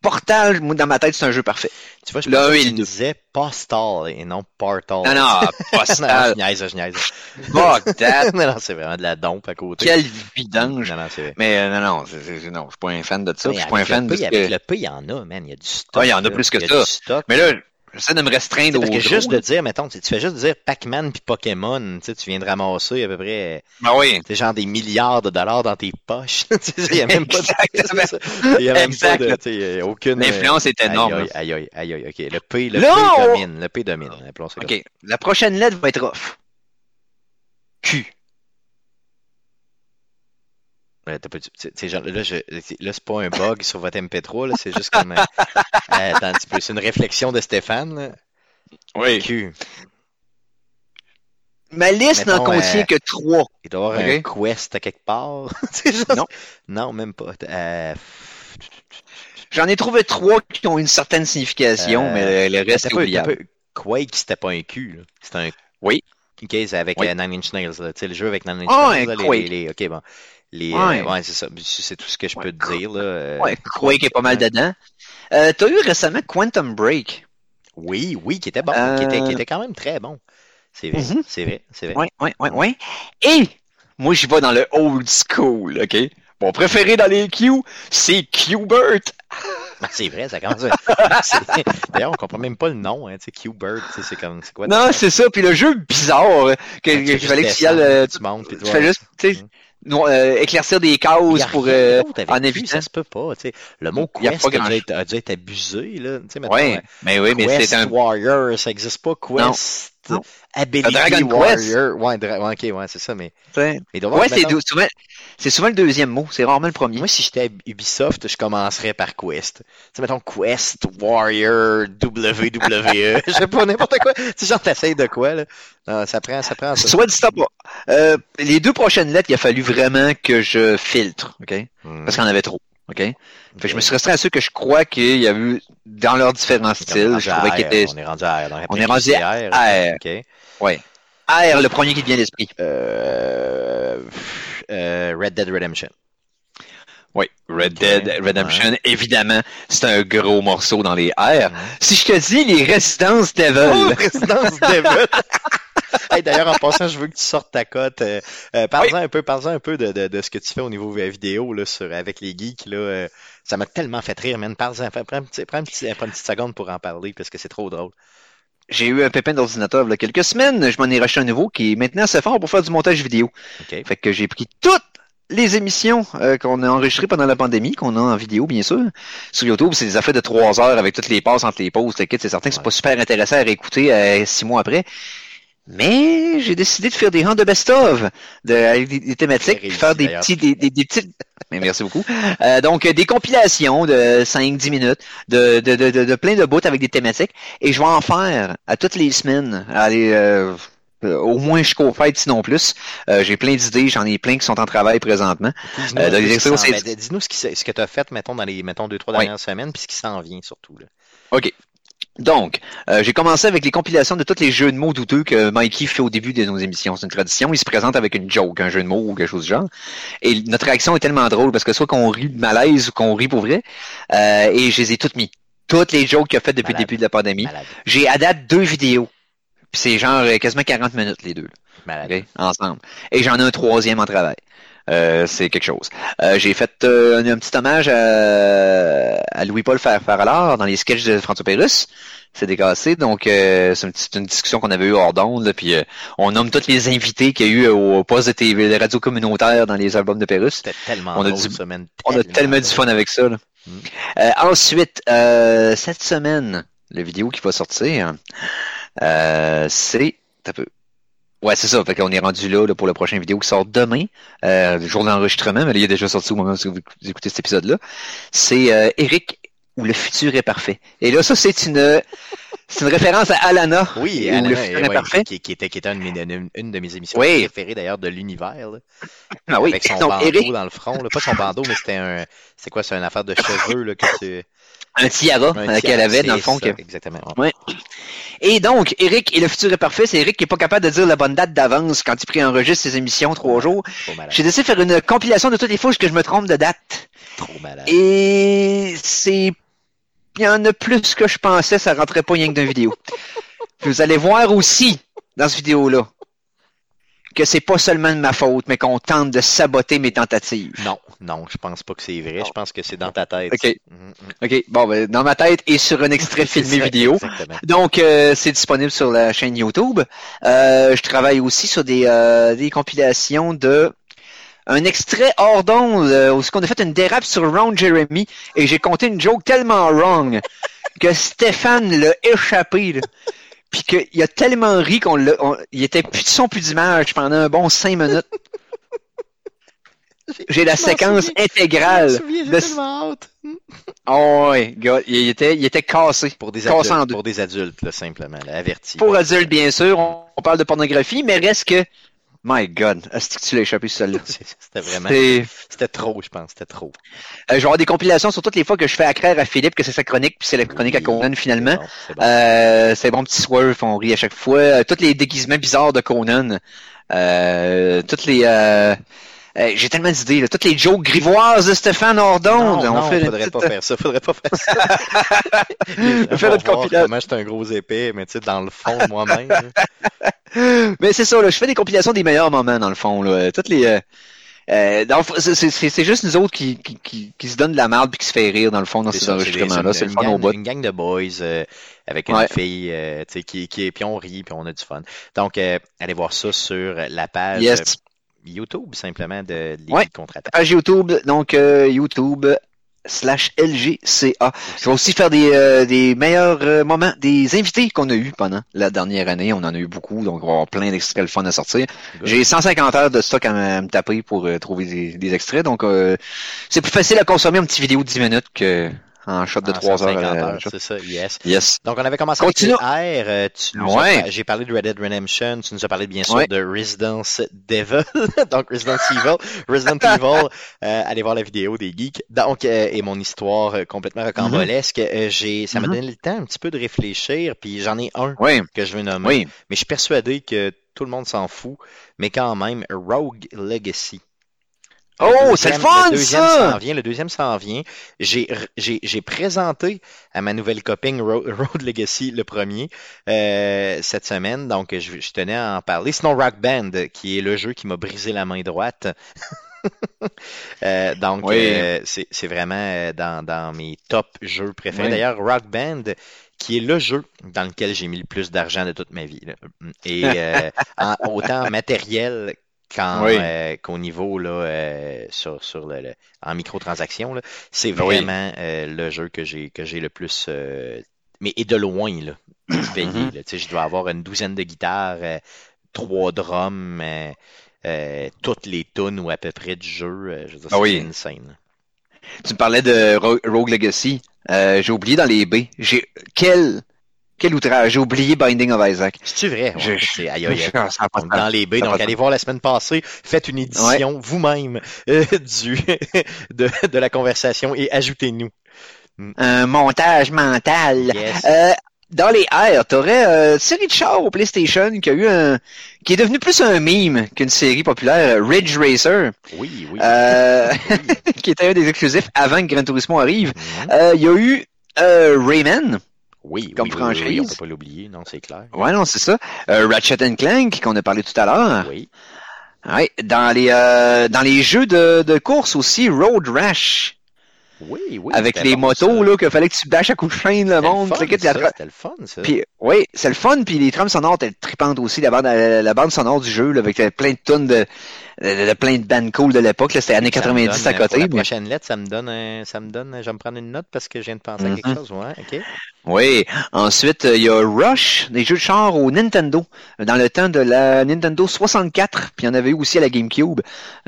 B: Portal, moi, dans ma tête, c'est un jeu parfait.
A: Tu vois, je
B: Le et
A: disais Postal et non Portal.
B: Non, non,
A: non, je
B: Postal.
A: niaise, je niaise.
B: Fuck that.
A: non, non, c'est vraiment de la dompe à côté.
B: Quel vidange.
A: Non, non, c'est vrai.
B: Mais euh, non, non, c'est- non, je suis pas un fan de ça. Je suis pas un fan de
A: avec
B: que...
A: le P, il y en a, man. Il y a du stock.
B: Ah, il y en a plus que
A: Il y a
B: ça.
A: du stock.
B: Mais là, j'essaie de me restreindre
A: Parce
B: au
A: que juste de dire, mettons, tu fais juste de dire Pac-Man puis Pokémon, tu viens de ramasser à peu près,
B: Ben oui.
A: genre des milliards de dollars dans tes poches. Il y a même pas de. Il y a même
B: Exact,
A: pas de, aucune.
B: L'influence est énorme.
A: Aïe, aïe, aïe, aïe, ok. Le P, le
B: Là,
A: P
B: on-
A: domine, le P domine, comme
B: OK. La prochaine lettre va être off. Q.
A: Ouais, t'as pas du- tu sais, genre, là, je, là, c'est pas un bug sur votre MP3, là, c'est juste comme, euh, euh, attends un petit peu, c'est une réflexion de Stéphane, là.
B: Oui.
A: Q.
B: Ma liste n'en contient
A: euh,
B: que trois.
A: Il doit y avoir un quest à quelque part. Juste-
B: Non.
A: Non, même pas. Euh,
B: J'en ai trouvé trois qui ont une certaine signification,
A: Euh,
B: mais le, reste est oubliable.
A: pas- Quake, c'était pas un Q, là. C'était un.
B: Oui.
A: Ok, c'est avec
B: Oui.
A: euh, Nine Inch Nails, là. Tu sais, le jeu avec Nine Inch
B: Ah,
A: Nails,
B: un
A: là, les,
B: Quake.
A: les- les- ok, bon. Les,
B: Ouais.
A: euh, ouais, c'est ça. C'est tout ce que je
B: Ouais,
A: peux te dire, là. euh,
B: Ouais, Quake est pas mal dedans. Euh, T'as eu récemment Quantum Break.
A: Oui, oui, qui était bon,
B: Euh,
A: qui, était, qui était quand même très bon. C'est vrai,
B: Mhm.
A: c'est vrai, c'est vrai.
B: Ouais, ouais, ouais, ouais. Et moi, j'y vais dans le old school, OK? Mon préféré dans les Q, c'est Qbert.
A: Ah, c'est vrai, ça commence. c'est- D'ailleurs, on comprend même pas le nom, hein, tu sais, Q-Bird, tu sais, c'est comme, c'est quoi?
B: Non, c'est ça. Puis le jeu bizarre, euh, que,
A: tu fais
B: que fallait que tu y
A: descendre,
B: ailles,
A: tu montes,
B: tu fais juste, tu sais,
A: Mm.
B: no- euh, éclaircir des causes pour, euh, en évitant.
A: ça se peut pas, tu sais. Le mot
B: Il y a
A: quest
B: pas
A: a, a dû être abusé, là. Tu sais, mettons,
B: Ouais,
A: euh,
B: mais oui, mais c'est un,
A: Warrior, ça existe pas, Quest.
B: Non.
A: Ability
B: Dragon
A: Warrior. Ouais, dra- ouais, ok, ouais, c'est ça, mais.
B: t'sais. Ouais, c'est souvent, c'est souvent le deuxième mot. C'est rarement le premier.
A: Moi, si j'étais à Ubisoft, je commencerais par Quest. Tu sais, mettons Quest, Warrior, WWE, je sais pas, n'importe quoi. Tu sais, genre, t'essayes de quoi, là? Non, ça prend, ça prend ça.
B: Soit dit pas. Euh, les deux prochaines lettres, il a fallu vraiment que je filtre, ok?
A: Hmm.
B: Parce qu'il y en avait trop, ok? Fait que je me suis restreint à ceux que je crois qu'il y a eu dans leurs différents styles. Je trouvais étaient,
A: On est rendu à R. dans
B: On est rendu
A: du
B: à R.
A: Ok.
B: ouais. R, le premier qui te vient à l'esprit.
A: Euh, euh, Red Dead Redemption.
B: Oui. Red Dead Redemption, évidemment, c'est un gros morceau dans les R. Si je te dis les résidences
A: Oh,
B: Devil,
A: Residence Devil. Hey, D'ailleurs, en passant, je veux que tu sortes ta cote. Euh, euh, parle-en un peu, parle un peu de, de, de ce que tu fais au niveau vidéo là, sur, avec les geeks. Là, euh, Ça m'a tellement fait rire, man. Parle-en, prends, prends, un petit- prends un petit- une petite seconde pour en parler parce que c'est trop drôle.
B: J'ai eu un pépin d'ordinateur il y a quelques semaines. Je m'en ai racheté un nouveau qui est maintenant assez fort pour faire du montage vidéo.
A: OK?
B: Fait que j'ai pris toutes les émissions euh, qu'on a enregistrées pendant la pandémie, qu'on a en vidéo, bien sûr. Sur YouTube, c'est des affaires de trois heures avec toutes les passes entre les pauses. t'inquiète, C'est certain que c'est pas super intéressant à réécouter euh, six mois après. Mais j'ai décidé de faire des rangs de best-of, de, avec des, des thématiques, puis faire des
A: réussi,
B: petits, des, des, des petites. Mais merci beaucoup. Euh, donc des compilations de 5-10 minutes, de, de, de, de, plein de bouts avec des thématiques, et je vais en faire à toutes les semaines. Allez, euh, euh, au moins jusqu'aux fêtes, sinon plus. Euh, j'ai plein d'idées, j'en ai plein qui sont en travail présentement.
A: Dis-nous
B: Euh, les
A: ce ce, que tu as fait, mettons, dans les mettons, deux, trois
B: Oui.
A: dernières semaines, puis ce qui s'en vient surtout. Là.
B: OK. Donc, euh, j'ai commencé avec les compilations de tous les jeux de mots douteux que Mikey fait au début de nos émissions. C'est une tradition. Il se présente avec une joke, un jeu de mots ou quelque chose du genre. Et notre réaction est tellement drôle parce que soit qu'on rit de malaise ou qu'on rit pour vrai. Euh, et je les ai toutes mis. Toutes les jokes qu'il a faites depuis
A: Malade.
B: le début de la pandémie. J'ai à date deux vidéos. Puis c'est genre euh, quasiment 40 minutes les deux.
A: Malade.
B: OK, ensemble. Et j'en ai un troisième en travail. Euh, c'est quelque chose. Euh, j'ai fait euh, un, un petit hommage à, à Louis-Paul Farfara dans les sketchs de François Pérusse. C'est décassé, donc euh, c'est une, discussion qu'on avait eue hors d'onde, puis euh, on nomme tous les invités qu'il y a eu au poste de TV, de radio communautaire dans les albums de.
A: C'était tellement
B: On a du-
A: man.
B: On a tellement du fun avec ça. là.
A: Mm.
B: Euh, ensuite, euh, cette semaine, la vidéo qui va sortir, euh, c'est... un peu. Ouais, c'est ça. Fait qu'on est rendu là, là, pour la prochaine vidéo qui sort demain, euh, le jour d'enregistrement, mais là, il est déjà sorti au moment où vous écoutez cet épisode-là. C'est euh, Eric où le futur est parfait. Et là, ça, c'est une... C'est une référence à Alana.
A: Oui, Alana,
B: le futur est
A: ouais,
B: parfait.
A: qui, qui était, qui était une, de mes- une- une de mes émissions
B: Oui.
A: préférées d'ailleurs de l'univers.
B: Ah oui,
A: Avec son
B: donc
A: bandeau
B: Eric,
A: dans le front. Là. Pas son bandeau, mais c'était un. C'est quoi, c'est une affaire de cheveux là, que tu.
B: un tiara euh, qu'elle avait, dans le fond.
A: ça,
B: que-
A: Exactement.
B: Et donc, Eric et le futur est parfait, c'est Eric qui est pas capable de dire la bonne date d'avance quand il préenregistre ses émissions trois jours. J'ai décidé de faire une compilation de toutes les fois que je me trompe de date.
A: Trop malade.
B: Et c'est... Il y en a plus que je pensais, ça rentrait pas rien que d'une vidéo. Puis vous allez voir aussi, dans cette vidéo-là, que c'est pas seulement de ma faute, mais qu'on tente de saboter mes tentatives.
A: Non, non, je pense pas que c'est vrai. Je pense que c'est dans ta tête.
B: Ok.
A: Mhm, mhm.
B: OK, bon, ben, dans ma tête et sur un extrait filmé
A: ça,
B: vidéo.
A: Exactement.
B: Donc, euh, c'est disponible sur la chaîne YouTube. Euh, je travaille aussi sur des, euh, des compilations de un extrait hors d'onde euh, où on a fait une dérape sur Ron Jeremy et j'ai compté une joke tellement wrong que Stéphane l'a échappé. là. Puis qu'il a tellement ri qu'on l'a, on- il était plus de son, plus d'image pendant un bon cinq minutes. J'ai la séquence
A: souviens. Je
B: intégrale.
A: me souviens, j'ai
B: de-
A: tellement hâte.
B: Oh, ouais, gars, il était, il était cassé.
A: Pour des
B: Cassé en
A: adultes,
B: deux.
A: pour des adultes, là, simplement, là, avertis.
B: Pour adultes, bien sûr, on, on parle de pornographie, mais reste que, my God, est-ce que tu l'as échappé celle-là?
A: C'était vraiment, c'était trop, je pense, c'était trop.
B: euh, je vais avoir des compilations sur toutes les fois que je fais accraire à Philippe que c'est sa chronique, puis c'est la chronique à Conan finalement.
A: C'est bon.
B: Euh, bon petit swerve, on rit à chaque fois. Euh, tous les déguisements bizarres de Conan. Euh, toutes les... Euh, euh, j'ai tellement d'idées, là. Toutes les jokes grivoises de Stéphane Ordonde.
A: non,
B: on
A: non,
B: fait une
A: faudrait
B: petite-
A: pas faire ça, faudrait pas faire ça.
B: On fait notre compilation.
A: Comment j'étais un gros épais, mais tu sais, dans le fond, moi-même.
B: Mais c'est ça, là, je fais des compilations des meilleurs moments, dans le fond. Là. Toutes les... Euh, euh, c'est- juste nous autres qui, qui, qui, qui se donnent de la merde puis qui se fait rire, dans le fond, dans ces enregistrements-là.
A: c'est
B: le fun
A: gang,
B: au bout.
A: une gang de boys euh, avec une
B: Ouais.
A: fille, euh, tu sais, qui, qui, puis on rit, puis on a du fun. Donc, euh, allez voir ça sur la page
B: Yes.
A: YouTube, simplement, de l'équipe
B: Ouais. Page YouTube, donc euh, YouTube slash LGCA. Je vais aussi faire des, euh, des meilleurs euh, moments, des invités qu'on a eu pendant la dernière année. On en a eu beaucoup, donc on va avoir plein d'extraits le fun à sortir. J'ai 150 heures de stock à, me- à me taper pour euh, trouver des, des extraits, donc euh, c'est plus facile à consommer en petite vidéo de 10 minutes que en shot de
A: En
B: 3 heures.
A: 150
B: euh,
A: heures, c'est ça, yes.
B: Yes.
A: Donc, on avait commencé
B: Continue.
A: avec les R. euh, Tu nous as
B: Ouais.
A: J'ai parlé de Red Dead Redemption. Tu nous as parlé, bien sûr,
B: Ouais.
A: de Residence Devil. Donc, Resident Evil. Resident Evil. euh, allez voir la vidéo des geeks. Donc, euh, et mon histoire euh, complètement rocambolesque. Euh, j'ai, ça m'a
B: Mhm.
A: donné le temps un petit peu de réfléchir. Puis, j'en ai un
B: Oui,
A: que je veux nommer.
B: oui.
A: Mais je suis persuadé que tout le monde s'en fout. Mais quand même, Rogue Legacy.
B: Oh, c'est le fun,
A: le deuxième
B: ça!
A: s'en vient, le deuxième s'en vient. J'ai, présenté à ma nouvelle copine Ro- Road Legacy le premier euh, cette semaine, donc je, je tenais à en parler. Sinon, Rock Band, qui est le jeu qui m'a brisé la main droite. Euh, donc,
B: Oui.
A: euh, c'est vraiment euh, dans, dans mes top jeux préférés.
B: Oui.
A: D'ailleurs, Rock Band, qui est le jeu dans lequel j'ai mis le plus d'argent de toute ma vie. là. Et euh, en- autant matériel qu'en,
B: Oui.
A: euh, qu'au niveau là, euh, sur, sur le, le- en microtransactions, là, c'est
B: Oui.
A: vraiment euh, le jeu que j'ai que j'ai le plus euh, mais et de loin là, payé.
B: Mhm.
A: là. Je dois avoir une douzaine de guitares, euh, trois drums, euh, euh, toutes les tunes ou à peu près du jeu. euh, je veux dire,
B: Ah
A: c'est
B: oui.
A: insane.
B: Tu me parlais de Ro- Rogue Legacy. Euh, j'ai oublié dans les B. J'ai quel quel outrage. J'ai oublié Binding of Isaac.
A: C'est vrai?
B: Je-
A: c'est- aïe, On est dans les baies, donc allez voir la semaine passée, faites une édition vous-même euh, du de, de la conversation et ajoutez-nous.
B: Un montage mental.
A: Yes.
B: Euh, dans les airs, t'aurais euh, série de chars au PlayStation qui a eu un qui est devenu plus un meme qu'une série populaire, Ridge Racer,
A: Oui, oui.
B: euh,
A: oui.
B: qui était un des exclusifs avant que Gran Turismo arrive.
A: Mhm.
B: Euh, Il y a eu euh, Rayman.
A: Oui,
B: comme
A: oui, oui, oui, on
B: franchise.
A: peut pas l'oublier, non, c'est clair.
B: Ouais, non, c'est ça. Euh, Ratchet and Clank, qu'on a parlé tout à l'heure.
A: Oui.
B: Ouais, dans les euh, dans les jeux de, de course aussi, Road Rash.
A: Oui, oui.
B: avec les
A: bon,
B: motos,
A: ça.
B: là, qu'il fallait que tu dashes à coups de chaîne, le monde.
A: C'était le fun, ça.
B: Puis, oui, c'est le fun, puis les trames sonores étaient tripantes aussi, la bande, la, la bande sonore du jeu, là, avec plein de tonnes de, de- plein de bandes cool de l'époque, là, c'était années
A: Ça me
B: 90
A: donne,
B: à côté.
A: Pour la
B: mais-
A: prochaine lettre, ça me donne, un- ça me donne, je vais me prendre une note parce que je viens de penser à quelque
B: Mhm.
A: chose, ouais.
B: Oui. Ensuite, euh, il y a Rush, des jeux de char au Nintendo, euh, dans le temps de la Nintendo 64, puis il y en avait eu aussi à la GameCube,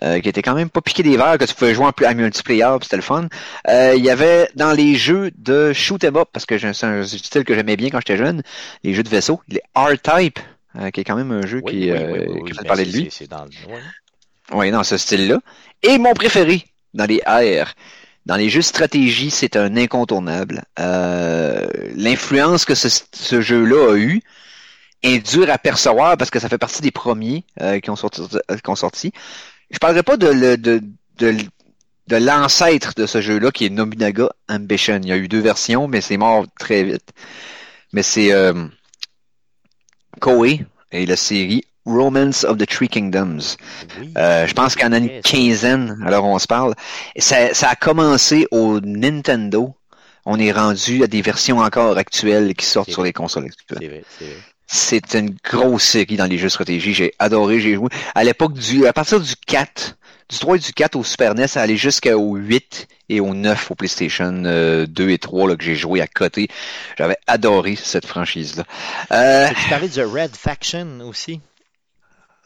B: euh, qui était quand même pas piqué des verres, que tu pouvais jouer en multiplayer, puis c'était le fun. Euh, il y avait dans les jeux de shoot 'em up, parce que c'est un style que j'aimais bien quand j'étais jeune, les jeux de vaisseau, les R-Type, euh, qui est quand même un jeu
A: Oui,
B: qui,
A: oui,
B: euh,
A: oui, oui,
B: qui fait
A: ben,
B: parler de lui.
A: c'est- C'est dans le, ouais.
B: Oui, dans ce style-là. Et mon préféré dans les AR, dans les jeux de stratégie, c'est un incontournable. Euh, L'influence que ce, jeu-là a eu est dure à percevoir parce que ça fait partie des premiers euh, qui, ont sorti, euh, qui ont sorti. Je parlerai pas de, de, de, de l'ancêtre de ce jeu-là qui est Nobunaga Ambition. Il y a eu deux versions, mais c'est mort très vite. Mais c'est euh, Koei et la série Romance of the Three Kingdoms.
A: Oui,
B: Euh, je pense qu'en a une quinzaine, alors on se parle. Ça, ça a commencé au Nintendo. On est rendu à des versions encore actuelles qui sortent sur les consoles actuelles.
A: C'est
B: une grosse série dans les jeux de stratégie. J'ai adoré, j'ai joué. À l'époque du, à partir du 4, du 3 et du 4 au Super NES, ça allait jusqu'au 8 et au 9 au PlayStation euh, 2 et 3 là, que j'ai joué à côté. J'avais adoré cette franchise-là. Euh,
A: Tu parlais de Red Faction aussi,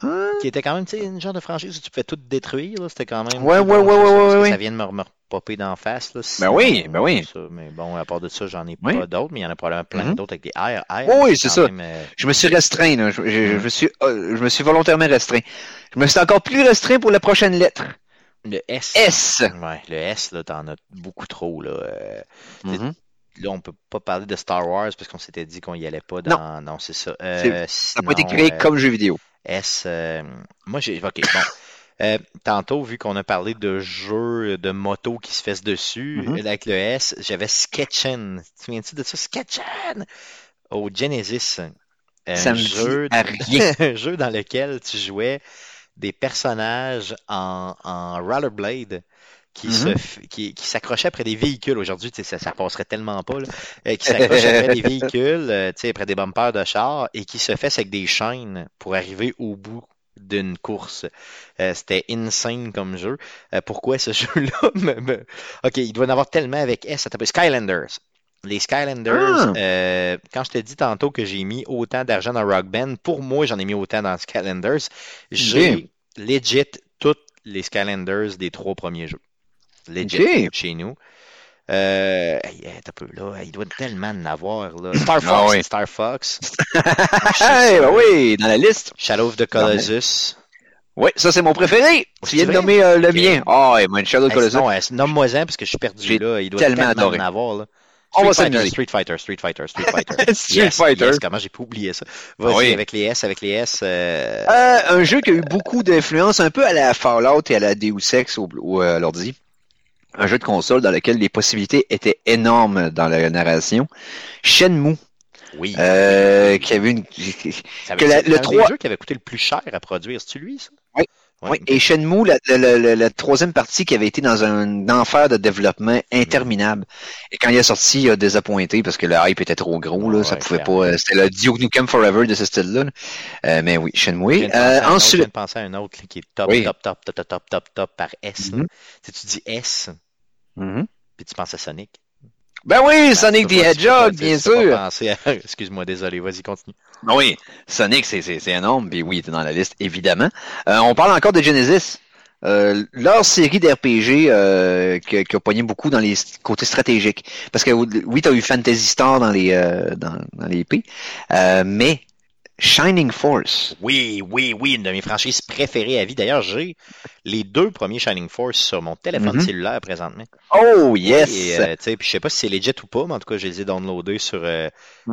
B: hein?
A: qui était quand même, tu sais, une genre de franchise où tu pouvais tout détruire, là. C'était quand même.
B: Ouais, ouais, ouais, ouais,
A: que
B: ouais,
A: Ça
B: ouais.
A: vient de me, me popper d'en face, là.
B: Ben oui, ben oui.
A: ça, mais bon, à part de ça, j'en ai
B: Oui.
A: pas d'autres, mais il y en a probablement plein
B: Mhm.
A: d'autres avec des airs. airs,
B: Oui, oui, c'est ça.
A: même, euh,
B: Je me suis restreint, là. Je,
A: Mhm.
B: me suis, euh, je me suis volontairement restreint. Je me suis encore plus restreint pour la prochaine lettre.
A: le S.
B: S.
A: Ouais, le S, là, t'en as beaucoup trop, là. Euh,
B: Mhm.
A: Là, on peut pas parler de Star Wars parce qu'on s'était dit qu'on y allait pas dans. Non, c'est ça. Euh,
B: Ça n'a pas été créé
A: euh,
B: comme jeu vidéo.
A: S. euh, moi, j'ai. Ok, bon. Euh, tantôt, vu qu'on a parlé de jeux de moto qui se fassent dessus,
B: Mhm.
A: avec le S, j'avais Sketchen. Tu te souviens-tu de ça? Sketchen! Au Genesis. Un
B: Ça me
A: jeu,
B: dit à rien.
A: un jeu dans lequel tu jouais des personnages en, en rollerblade qui se qui, qui s'accrochaient après des véhicules. Aujourd'hui, ça, ça passerait tellement pas. Là. Euh, qui s'accrochent après des véhicules, euh, tu sais, après des bumpers de char et qui se fait avec des chaînes pour arriver au bout d'une course. Euh, C'était insane comme jeu. Euh, pourquoi ce jeu-là? Ok, il doit en avoir tellement avec S. Ça Skylanders. Les Skylanders,
B: Ah.
A: euh, quand je te dis tantôt que j'ai mis autant d'argent dans Rock Band, pour moi, j'en ai mis autant dans Skylanders. J'ai legit toutes les Skylanders des trois premiers jeux. Legit,
B: Ok.
A: chez nous. Euh, hey, peu, là, il doit tellement en avoir, là. Star Fox,
B: Ah oui.
A: Star Fox.
B: Hey, ben oui, dans la liste.
A: Shadow of the Colossus.
B: Oui, ça c'est mon préféré. Tu viens de nommer euh, le
A: Ok.
B: mien. Ah, ouais, moi, Shadow of the Colossus.
A: nomme-moi-en parce que je suis perdu, là. Il doit
B: tellement
A: en avoir, là.
B: On va
A: Street Fighter. Street Fighter, Street Fighter, Street Fighter.
B: Street
A: Yes,
B: Fighter.
A: yes, comment j'ai pas oublié ça. Vas-y,
B: Oui.
A: avec les S, avec les S. euh,
B: Euh, un jeu qui a eu beaucoup d'influence, un peu à la Fallout et à la Deus Ex au, au, à l'ordi. Un jeu de console dans lequel les possibilités étaient énormes dans la narration. Shenmue,
A: oui.
B: euh, qui avait une...
A: Ça
B: que
A: avait-
B: la-
A: c'est
B: le
A: un des
B: 3
A: jeux qui avait coûté le plus cher à produire. C'est-tu lui, ça?
B: Oui.
A: Ouais,
B: Oui, et Shenmue, la, la- la- la- la troisième partie qui avait été dans un enfer de développement interminable. Et quand il est sorti, il a désappointé parce que le hype était trop gros, là,
A: Ouais,
B: ça pouvait
A: clairement.
B: pas. euh, C'était le Duke Nukem Forever de ce style-là. là. Euh, mais oui, Shenmue. Euh,
A: autre, je viens
B: ensuite,
A: de penser à un autre là, qui est top,
B: Oui.
A: top, top, top, top, top, top, top par S. là.
B: Mhm.
A: Tu dis S,
B: Mhm.
A: puis tu penses à Sonic.
B: Ben oui,
A: Ah,
B: Sonic the Hedgehog, bien sûr.
A: à- Excuse-moi, désolé, vas-y, continue.
B: Ben oui, Sonic, c'est, c'est, c'est énorme, puis oui, il était dans la liste, évidemment. Euh, on parle encore de Genesis. Euh, leur série d'RPG euh, qui, a- qui a pogné beaucoup dans les côtés stratégiques. Parce que oui, tu as eu Fantasy Star dans les euh, dans, dans les P, euh, mais Shining Force.
A: Oui, oui, oui, une de mes franchises préférées à vie. D'ailleurs, j'ai les deux premiers Shining Force sur mon téléphone
B: Mhm.
A: cellulaire présentement.
B: Oh yes!
A: Et, euh, puis je sais pas si c'est legit ou pas, mais en tout cas, je les ai downloadés sur euh,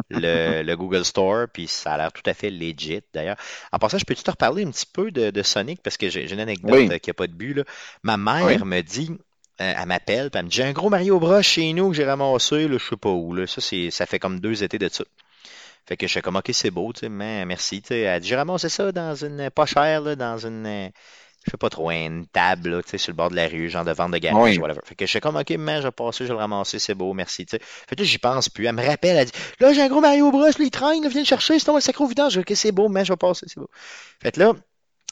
A: le, le Google Store, puis ça a l'air tout à fait legit d'ailleurs. En passant, je peux-tu te reparler un petit peu de, de Sonic, parce que j'ai une anecdote
B: Oui.
A: euh, qui a pas de but. Là. Ma mère
B: Oui.
A: me dit, euh, elle m'appelle, elle me dit, j'ai un gros Mario Bros chez nous que j'ai ramassé, là, je sais pas où. Là. Ça, ça fait comme deux étés de ça. Fait que je suis comme, ok, c'est beau, tu sais, mais merci. Tu sais, elle dit, j'ai ramassé ça dans une, pas cher, là, dans une, euh, je sais pas trop, une table, là, tu sais, sur le bord de la rue, genre de vente de garage,
B: Oui.
A: whatever. Fait que je suis comme, ok, mais je vais passer, je vais le ramasser, c'est beau, merci, tu sais. Fait que là, j'y pense plus. Elle me rappelle, elle dit, là, j'ai un gros Mario Bros, là, il traîne, là, viens le chercher, sinon sacrer au vidange. Je dis, ok, c'est beau, mais je vais passer, c'est beau. Fait que là,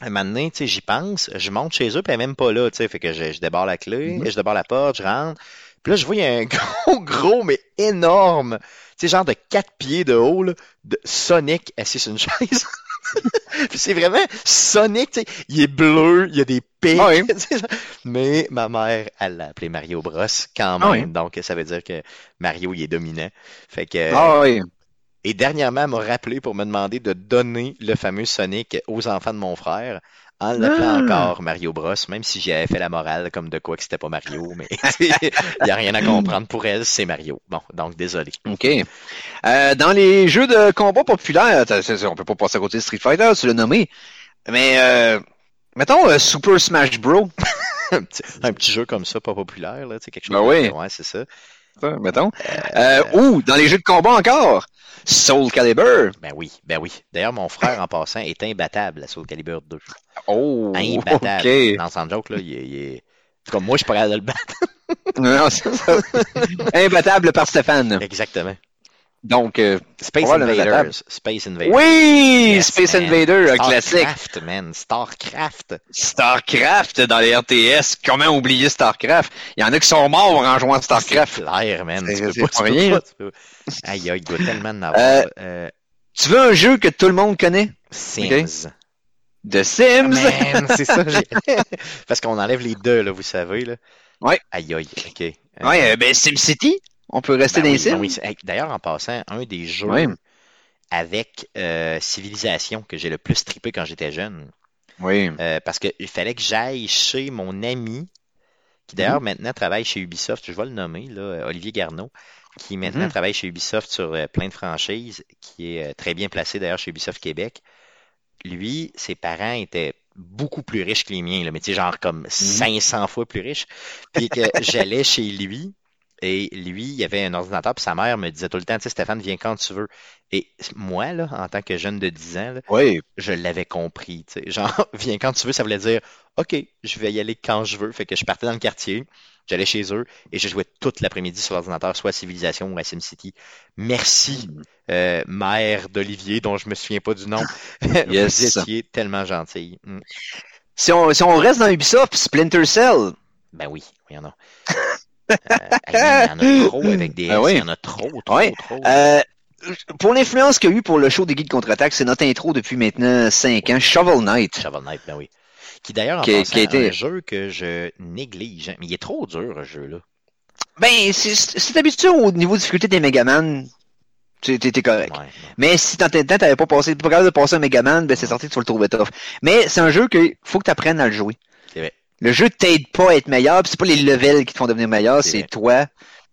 A: un moment donné, tu sais, j'y pense, je monte chez eux, puis elle est même pas là, tu sais. Fait que je, je débarre la clé,
B: Mhm.
A: je débarre la porte, je rentre. Puis là, je vois, il y a un gros, gros, mais énorme, tu sais, genre de 4 pieds de haut, là, de Sonic assis sur une chaise. Puis c'est vraiment Sonic, tu sais, il est bleu, il y a des pics.
B: Ah oui.
A: Mais ma mère, elle l'a appelé Mario Bros quand
B: Ah
A: même.
B: oui.
A: Donc, ça veut dire que Mario, il est dominant. Fait que,
B: Ah oui.
A: et dernièrement, elle m'a rappelé pour me demander de donner le fameux Sonic aux enfants de mon frère en l'appelant
B: Ah.
A: encore Mario Bros, même si j'avais fait la morale comme de quoi que c'était pas Mario, mais il n'y a rien à comprendre pour elle, c'est Mario. Bon, donc désolé.
B: OK. Euh, dans les jeux de combat populaires, on peut pas passer à côté de Street Fighter, tu l'as nommé. Mais euh, mettons euh, Super Smash Bros.
A: un, petit, un petit jeu comme ça, pas populaire, là, quelque chose.
B: Ben oui.
A: Ouais, c'est ça.
B: ça, mettons. Euh, ou dans les jeux de combat encore, Soul Calibur.
A: Ben oui, ben oui. D'ailleurs, mon frère, en passant, est imbattable à Soul Calibur 2.
B: Oh,
A: Imbattable.
B: ok.
A: Dans son joke, là, il est, il est- Comme moi, je suis de le battre.
B: Non, c'est ça. Imbattable par Stéphane.
A: Exactement.
B: Donc, euh,
A: Space. Invaders. Space Invaders.
B: oui,
A: Yes,
B: Space
A: man.
B: Invader, un classique.
A: Starcraft, man. Starcraft.
B: Starcraft dans les RTS. Comment oublier Starcraft? Il y en a qui sont morts en jouant à Starcraft.
A: C'est clair, man.
B: C'est-
A: Tu peux pas,
B: pas
A: tu peux
B: rien.
A: pas, Aïe, aïe, il tellement en avoir.
B: Euh,
A: Euh,
B: Tu veux un jeu que tout le monde connaît?
A: Sims.
B: The Sims.
A: Man, c'est ça. Parce qu'on enlève les deux, là, vous savez. Là.
B: Ouais.
A: Aïe, aïe, OK.
B: Ouais, euh, ben SimCity. On peut rester
A: ben
B: dans
A: oui,
B: les
A: ben oui, D'ailleurs, en passant, un des jeux avec euh, Civilisation que j'ai le plus trippé quand j'étais jeune,
B: Oui.
A: euh, parce qu'il fallait que j'aille chez mon ami, qui d'ailleurs
B: Mhm.
A: maintenant travaille chez Ubisoft, je vais le nommer, là, euh, Olivier Garneau, qui maintenant
B: Mhm.
A: travaille chez Ubisoft sur euh, plein de franchises, qui est très bien placé d'ailleurs chez Ubisoft Québec. Lui, ses parents étaient beaucoup plus riches que les miens, là, mais tu sais, genre comme 500 fois plus riches. Puis que j'allais chez lui, et lui, il avait un ordinateur, puis sa mère me disait tout le temps, tu sais, Stéphane, viens quand tu veux. Et moi, là, en tant que jeune de 10 ans, là,
B: Oui.
A: je l'avais compris. tu sais. Genre, viens quand tu veux, ça voulait dire, OK, je vais y aller quand je veux. Fait que je partais dans le quartier, j'allais chez eux et je jouais toute l'après-midi sur l'ordinateur, soit à Civilisation ou à SimCity. Merci, euh, mère d'Olivier, dont je me souviens pas du nom.
B: Yes.
A: Vous étiez tellement gentil. Mm.
B: Si on, si on reste dans Ubisoft, Splinter Cell.
A: Ben oui, il y Euh, il y en a trop avec des S,
B: Ah oui.
A: il y en a trop, trop.
B: Euh, pour l'influence qu'il y a eu pour le show des guides contre-attaque, c'est notre intro depuis maintenant 5 ans, Shovel Knight.
A: Shovel Knight, ben oui. Qui d'ailleurs, en
B: Qui qui a été-
A: un jeu que je néglige. Mais il est trop dur, ce jeu-là.
B: Ben, t'es habitué au niveau de difficulté des Megaman, t'es correct.
A: Ouais, ouais.
B: Mais si dans tes temps, t'avais pas passé, pas capable de passer un Megaman, ben c'est sorti que tu vas le trouver tough. Mais c'est un jeu que faut que tu apprennes à le jouer. Le jeu t'aide pas à être meilleur, pis c'est pas les levels qui te font devenir meilleur,
A: C'est
B: toi.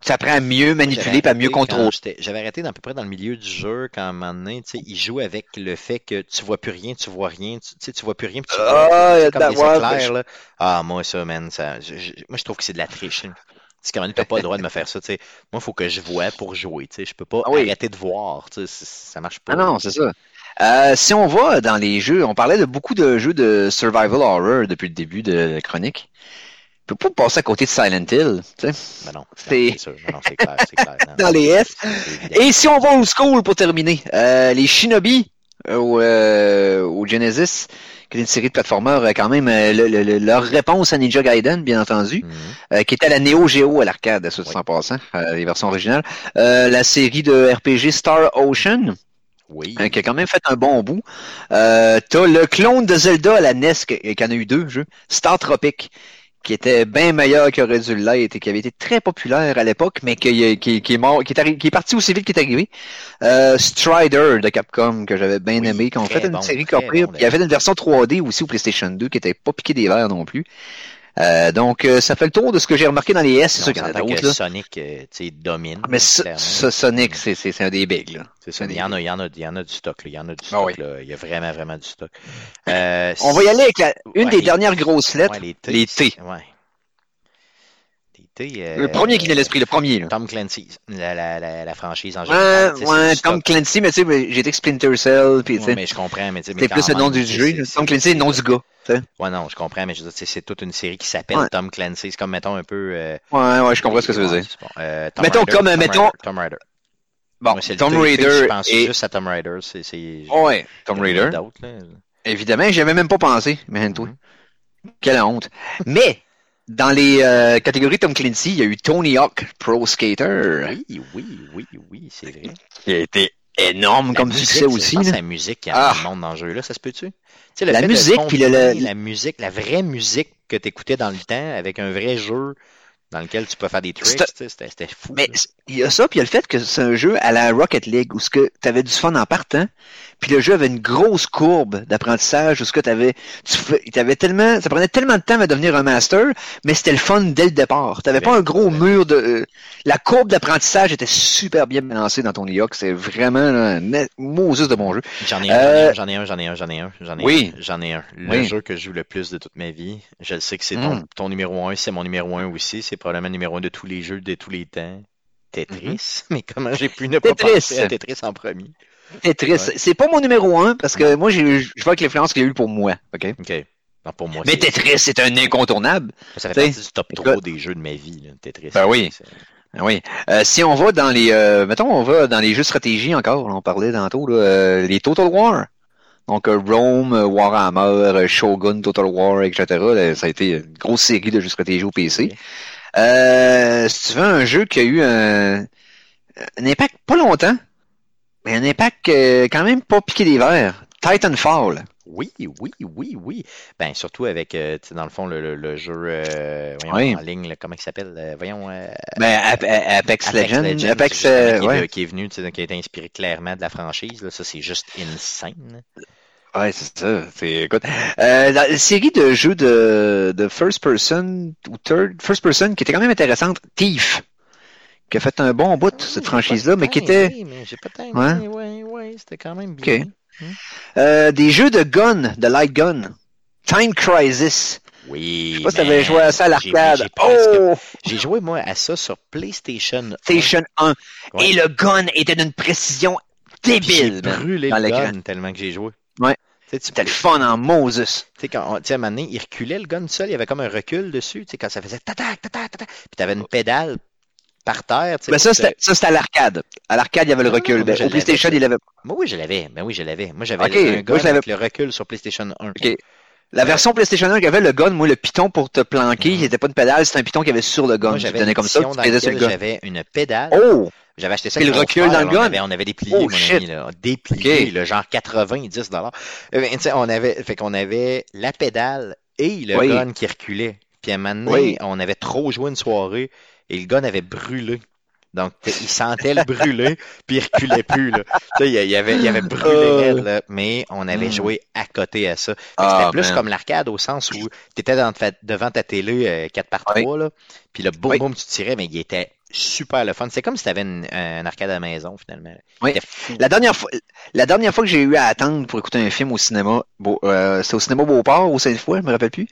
B: Tu apprends à mieux manipuler, à mieux contrôler.
A: J'avais arrêté à peu près dans le milieu du jeu quand à un moment donné, tu sais, il joue avec le fait que tu vois plus rien, tu vois rien, tu tu sais, tu vois plus rien, puis tu vois
B: Ah,
A: comme des éclairs,
B: je-
A: là. Ah, moi, ça, man, ça, je- je- moi, je trouve que c'est de la triche. C'est quand même, t'as pas le droit de me faire ça, tu sais. Moi, il faut que je vois pour jouer, tu sais. Je peux pas
B: Ah oui.
A: arrêter de voir, tu sais. c- Ça marche pas.
B: Ah non, c'est ça. Euh, si on va dans les jeux, on parlait de beaucoup de jeux de survival horror depuis le début de la chronique. On peut pas passer à côté de Silent Hill, tu sais.
A: Ben non,
B: C'est-
A: clair, c'est clair. Non,
B: Dans les S. Et si on va au school pour terminer, euh, les Shinobi euh, au, euh, au Genesis, qui est une série de plateformeurs euh, quand même, euh, le- le- le- leur réponse à Ninja Gaiden, bien entendu,
A: Mhm.
B: euh, qui était la Neo Geo à l'arcade, à ce
A: Oui.
B: en passant, euh, les versions originales. Euh, la série de RPG Star Ocean,
A: Oui.
B: euh, qui a quand même fait un bon bout. Euh, T'as le clone de Zelda à la NES, qui qui en a eu deux jeux, Star Tropic, qui était bien meilleur qu'il aurait dû l'être et qui avait été très populaire à l'époque, mais qui, qui, qui est mort, qui est, arri- qui est parti aussi vite qu'il est arrivé. Euh, Strider de Capcom, que j'avais bien
A: Oui,
B: aimé, qui ont fait une série copiée.
A: bon,
B: il y avait une version 3D aussi au PlayStation 2 qui était pas piqué des verres non plus. Euh, donc, euh, ça fait le tour de ce que j'ai remarqué dans les S. C'est sûr qu'il y en a d'autres.
A: Sonic, euh, tu sais, domine.
B: Mais ça,
A: clairement.
B: ça, Sonic, c'est c'est- c'est un des bigs, là.
A: C'est ça. Il y en a, il y en a, il y en a du stock, là. Il y en a du
B: Ah
A: stock. Il y a vraiment, vraiment du stock. Euh,
B: On va y aller avec la, une des dernières grosses lettres.
A: les T. Ouais. Euh,
B: Le premier qui vient à l'esprit, le premier, là.
A: Tom Clancy, la, la, la, la franchise en
B: Ouais,
A: général.
B: ouais,
A: stock.
B: Tom Clancy, mais tu sais, j'ai été Splinter Cell, puis
A: Ouais, mais je comprends, mais tu sais, mais
B: c'est plus le nom du jeu. Tom Clancy, c'est le nom du gars. tu sais.
A: Ouais, non, je comprends, mais je veux dire, tu sais, c'est toute une série qui s'appelle
B: Ouais.
A: Tom Clancy. C'est comme, mettons, un peu... euh,
B: Ouais, ouais, je comprends ce que ça veut
A: ouais,
B: dire.
A: bon. Euh,
B: Mettons comme,
A: Tom
B: mettons-
A: Raider, Tom Raider.
B: Bon,
A: Moi,
B: Tom Raider
A: Je pense
B: et...
A: juste à Tom Raider. C'est, c'est...
B: Ouais, Tom Raider. Évidemment, j'y avais même pas pensé, mais toi.
A: Mhm.
B: Quelle honte. Mais, dans les euh, catégories Tom Clancy, il y a eu Tony Hawk Pro Skater,
A: Oui, oui, oui, oui, c'est vrai.
B: qui a été énorme
A: La
B: comme
A: musique,
B: succès
A: c'est-
B: aussi.
A: À la musique qui
B: Ah.
A: a le monde dans le jeu, là, ça se peut-tu? Tu sais,
B: La musique, puis le- le-
A: la musique, la vraie musique que tu écoutais dans le temps avec un vrai jeu dans lequel tu peux faire des tricks,
B: C'était-
A: tu fou.
B: Mais il y a ça, puis il y a le fait que c'est un jeu à la Rocket League où ce que tu avais du fun en partant, puis le jeu avait une grosse courbe d'apprentissage où ce que tu avais, tu t'avais tellement, ça prenait tellement de temps à devenir un master, mais c'était le fun dès le départ. T'avais pas un gros
A: Ouais.
B: mur de, euh, la courbe d'apprentissage était super bien balancée dans ton Hawk. C'est vraiment là, un Moses de bon jeu.
A: J'en ai, un,
B: Euh,
A: j'en ai un, j'en ai un, j'en ai un, j'en ai un,
B: Oui.
A: j'en ai un. Le
B: Oui.
A: jeu que je joue le plus de toute ma vie, je le sais que c'est ton,
B: Mm.
A: ton numéro un, c'est mon numéro un aussi, c'est probablement le numéro un de tous les jeux de tous les temps. Tetris, mais comment j'ai pu ne pas.
B: Tetris.
A: penser à Tetris en premier?
B: Tetris,
A: Ouais.
B: c'est pas mon numéro un parce que moi je vois que l'influence qu'il y a eu pour moi, ok?
A: Ok. Non, pour moi,
B: Mais Tetris, c'est un incontournable.
A: ça fait partie du top
B: écoute.
A: 3 des jeux de ma vie, là, Tetris.
B: Ben oui. Ah Oui. Euh, si on va dans les, euh, mettons, on va dans les jeux de stratégie encore, là, on parlait tantôt, là, euh, les Total War. Donc Rome, Warhammer, Shogun, Total War, etc. là, ça a été une grosse série de jeux de stratégie au PC. Euh, si tu veux un jeu qui a eu un, un impact pas longtemps, mais un impact euh, quand même pas piqué des verres. Titanfall.
A: Oui, oui, oui, oui. Ben, surtout avec, euh, tu sais, dans le fond, le, le, le jeu euh, voyons,
B: Oui.
A: en ligne, là, comment il s'appelle? euh, voyons,
B: Ben, Ap- Apex, Legends, Apex,
A: justement,
B: euh,
A: qui, est,
B: ouais.
A: qui est venu, qui a été inspiré clairement de la franchise. Là. Ça, c'est juste insane.
B: Ouais, c'est ça. C'est, écoute, euh, la série de jeux de, de first person ou third, first person qui était quand même intéressante, Thief, qui a fait un bon bout,
A: Oui,
B: cette
A: j'ai
B: franchise-là, mais qui était
A: aimé, mais j'ai pas
B: Ouais.
A: aimé. Ouais, ouais, c'était quand même bien.
B: Ok. euh, des jeux de gun, de light gun. Time Crisis.
A: Oui.
B: Je sais pas si t'avais joué à ça à
A: j'ai-
B: l'arcade.
A: j'ai
B: Oh!
A: J'ai joué, moi, à ça sur PlayStation. 1.
B: Station 1.
A: Ouais.
B: Et le gun était d'une précision
A: J'ai
B: débile. man.
A: brûlé le gun tellement que j'ai joué.
B: Ouais. C'était le fun en Moses.
A: Tu sais, quand, on- à un moment donné, il reculait le gun seul, il y avait comme un recul dessus, tu sais, quand ça faisait tatac, tatac, tatac, puis t'avais une pédale par terre, tu sais. Pour
B: ça, c'était, ça, c'était à l'arcade. À l'arcade, il y avait le
A: Ah,
B: recul.
A: moi, je
B: au PlayStation, il avait
A: Moi, oui, je l'avais. Ben oui, je l'avais. Moi, j'avais un
B: moi,
A: gun
B: l'avais-
A: avec le recul sur PlayStation 1.
B: OK. La version PlayStation 1 qui avait le gun, moi, le piton pour te planquer,
A: Mhm.
B: il n'était pas une pédale, c'était un piton qu'il y avait sur le gun.
A: Moi, j'avais une
B: comme ça,
A: j'avais une pédale.
B: Oh!
A: J'avais acheté ça
B: Puis le recul dans le gun.
A: On avait, on avait déplié,
B: Oh,
A: mon
B: shit.
A: ami, là. Déplié,
B: Ok.
A: là, genre 90 dollars. on avait, fait qu'on avait la pédale et le
B: Oui.
A: gun qui reculait. Puis à un moment donné,
B: Oui.
A: on avait trop joué une soirée et le gun avait brûlé. Donc, il sentait le brûler, puis il reculait plus, là. Tu sais, il y avait, il avait brûlé
B: Euh.
A: raide, là, mais on avait
B: Mm.
A: joué à côté à ça.
B: Ah,
A: C'était plus
B: man.
A: comme l'arcade au sens où tu étais devant ta télé euh, 4 par 3 là, puis le boum
B: Oui.
A: boum tu tirais, mais il était super le fun. C'est comme si tu avais un arcade à la maison finalement.
B: Oui. La dernière fois, la dernière fois que j'ai eu à attendre pour écouter un film au cinéma, euh, c'était au cinéma Beauport ou Sainte-Foy, je me rappelle plus.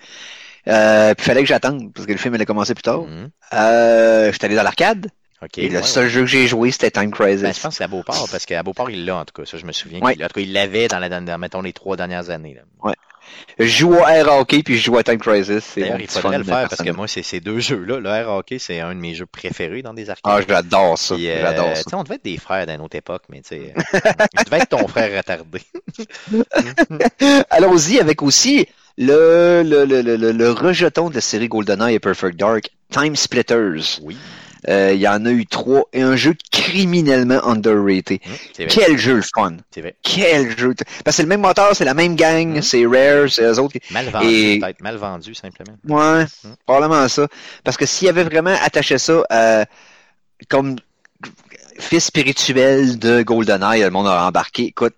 B: Euh, puis fallait que j'attende parce que le film allait commencer plus tard.
A: Mhm.
B: Euh, j'étais allé dans l'arcade.
A: OK.
B: Et le
A: ouais,
B: seul
A: ouais.
B: jeu que j'ai joué, c'était Time Crisis.
A: Ben, je pense que c'est à Beauport, parce qu'à Beauport, il l'a, en tout cas. Ça, je me souviens.
B: Ouais.
A: qu'il- En tout cas, il l'avait dans, la, dans, mettons, les trois dernières années. là.
B: Je joue au air hockey puis je joue à Time Crisis. C'est
A: D'ailleurs,
B: mon
A: il faudrait le faire, parce que moi, c'est ces deux jeux-là. Le air hockey, c'est un de mes jeux préférés dans des arcades.
B: Ah, j'adore ça.
A: Puis, euh,
B: J'adore ça.
A: on devait être des frères d'une autre époque, mais tu sais, je devais être ton frère retardé.
B: Allons-y avec aussi le, le, le, le, le- le rejeton de la série GoldenEye et Perfect Dark, Time Splitters.
A: Oui,
B: Euh, Il y en a eu trois et un jeu criminellement underrated.
A: vrai.
B: Quel jeu le fun!
A: Vrai.
B: Quel jeu! Parce que c'est le même moteur, c'est la même gang,
A: Mhm.
B: c'est Rare, c'est eux autres. qui-
A: Mal vendu,
B: Et-
A: peut-être. Mal vendu, simplement.
B: Ouais,
A: Mhm.
B: probablement ça. Parce que s'il avait vraiment attaché ça euh, comme fils spirituel de GoldenEye, le monde aurait embarqué. Écoute,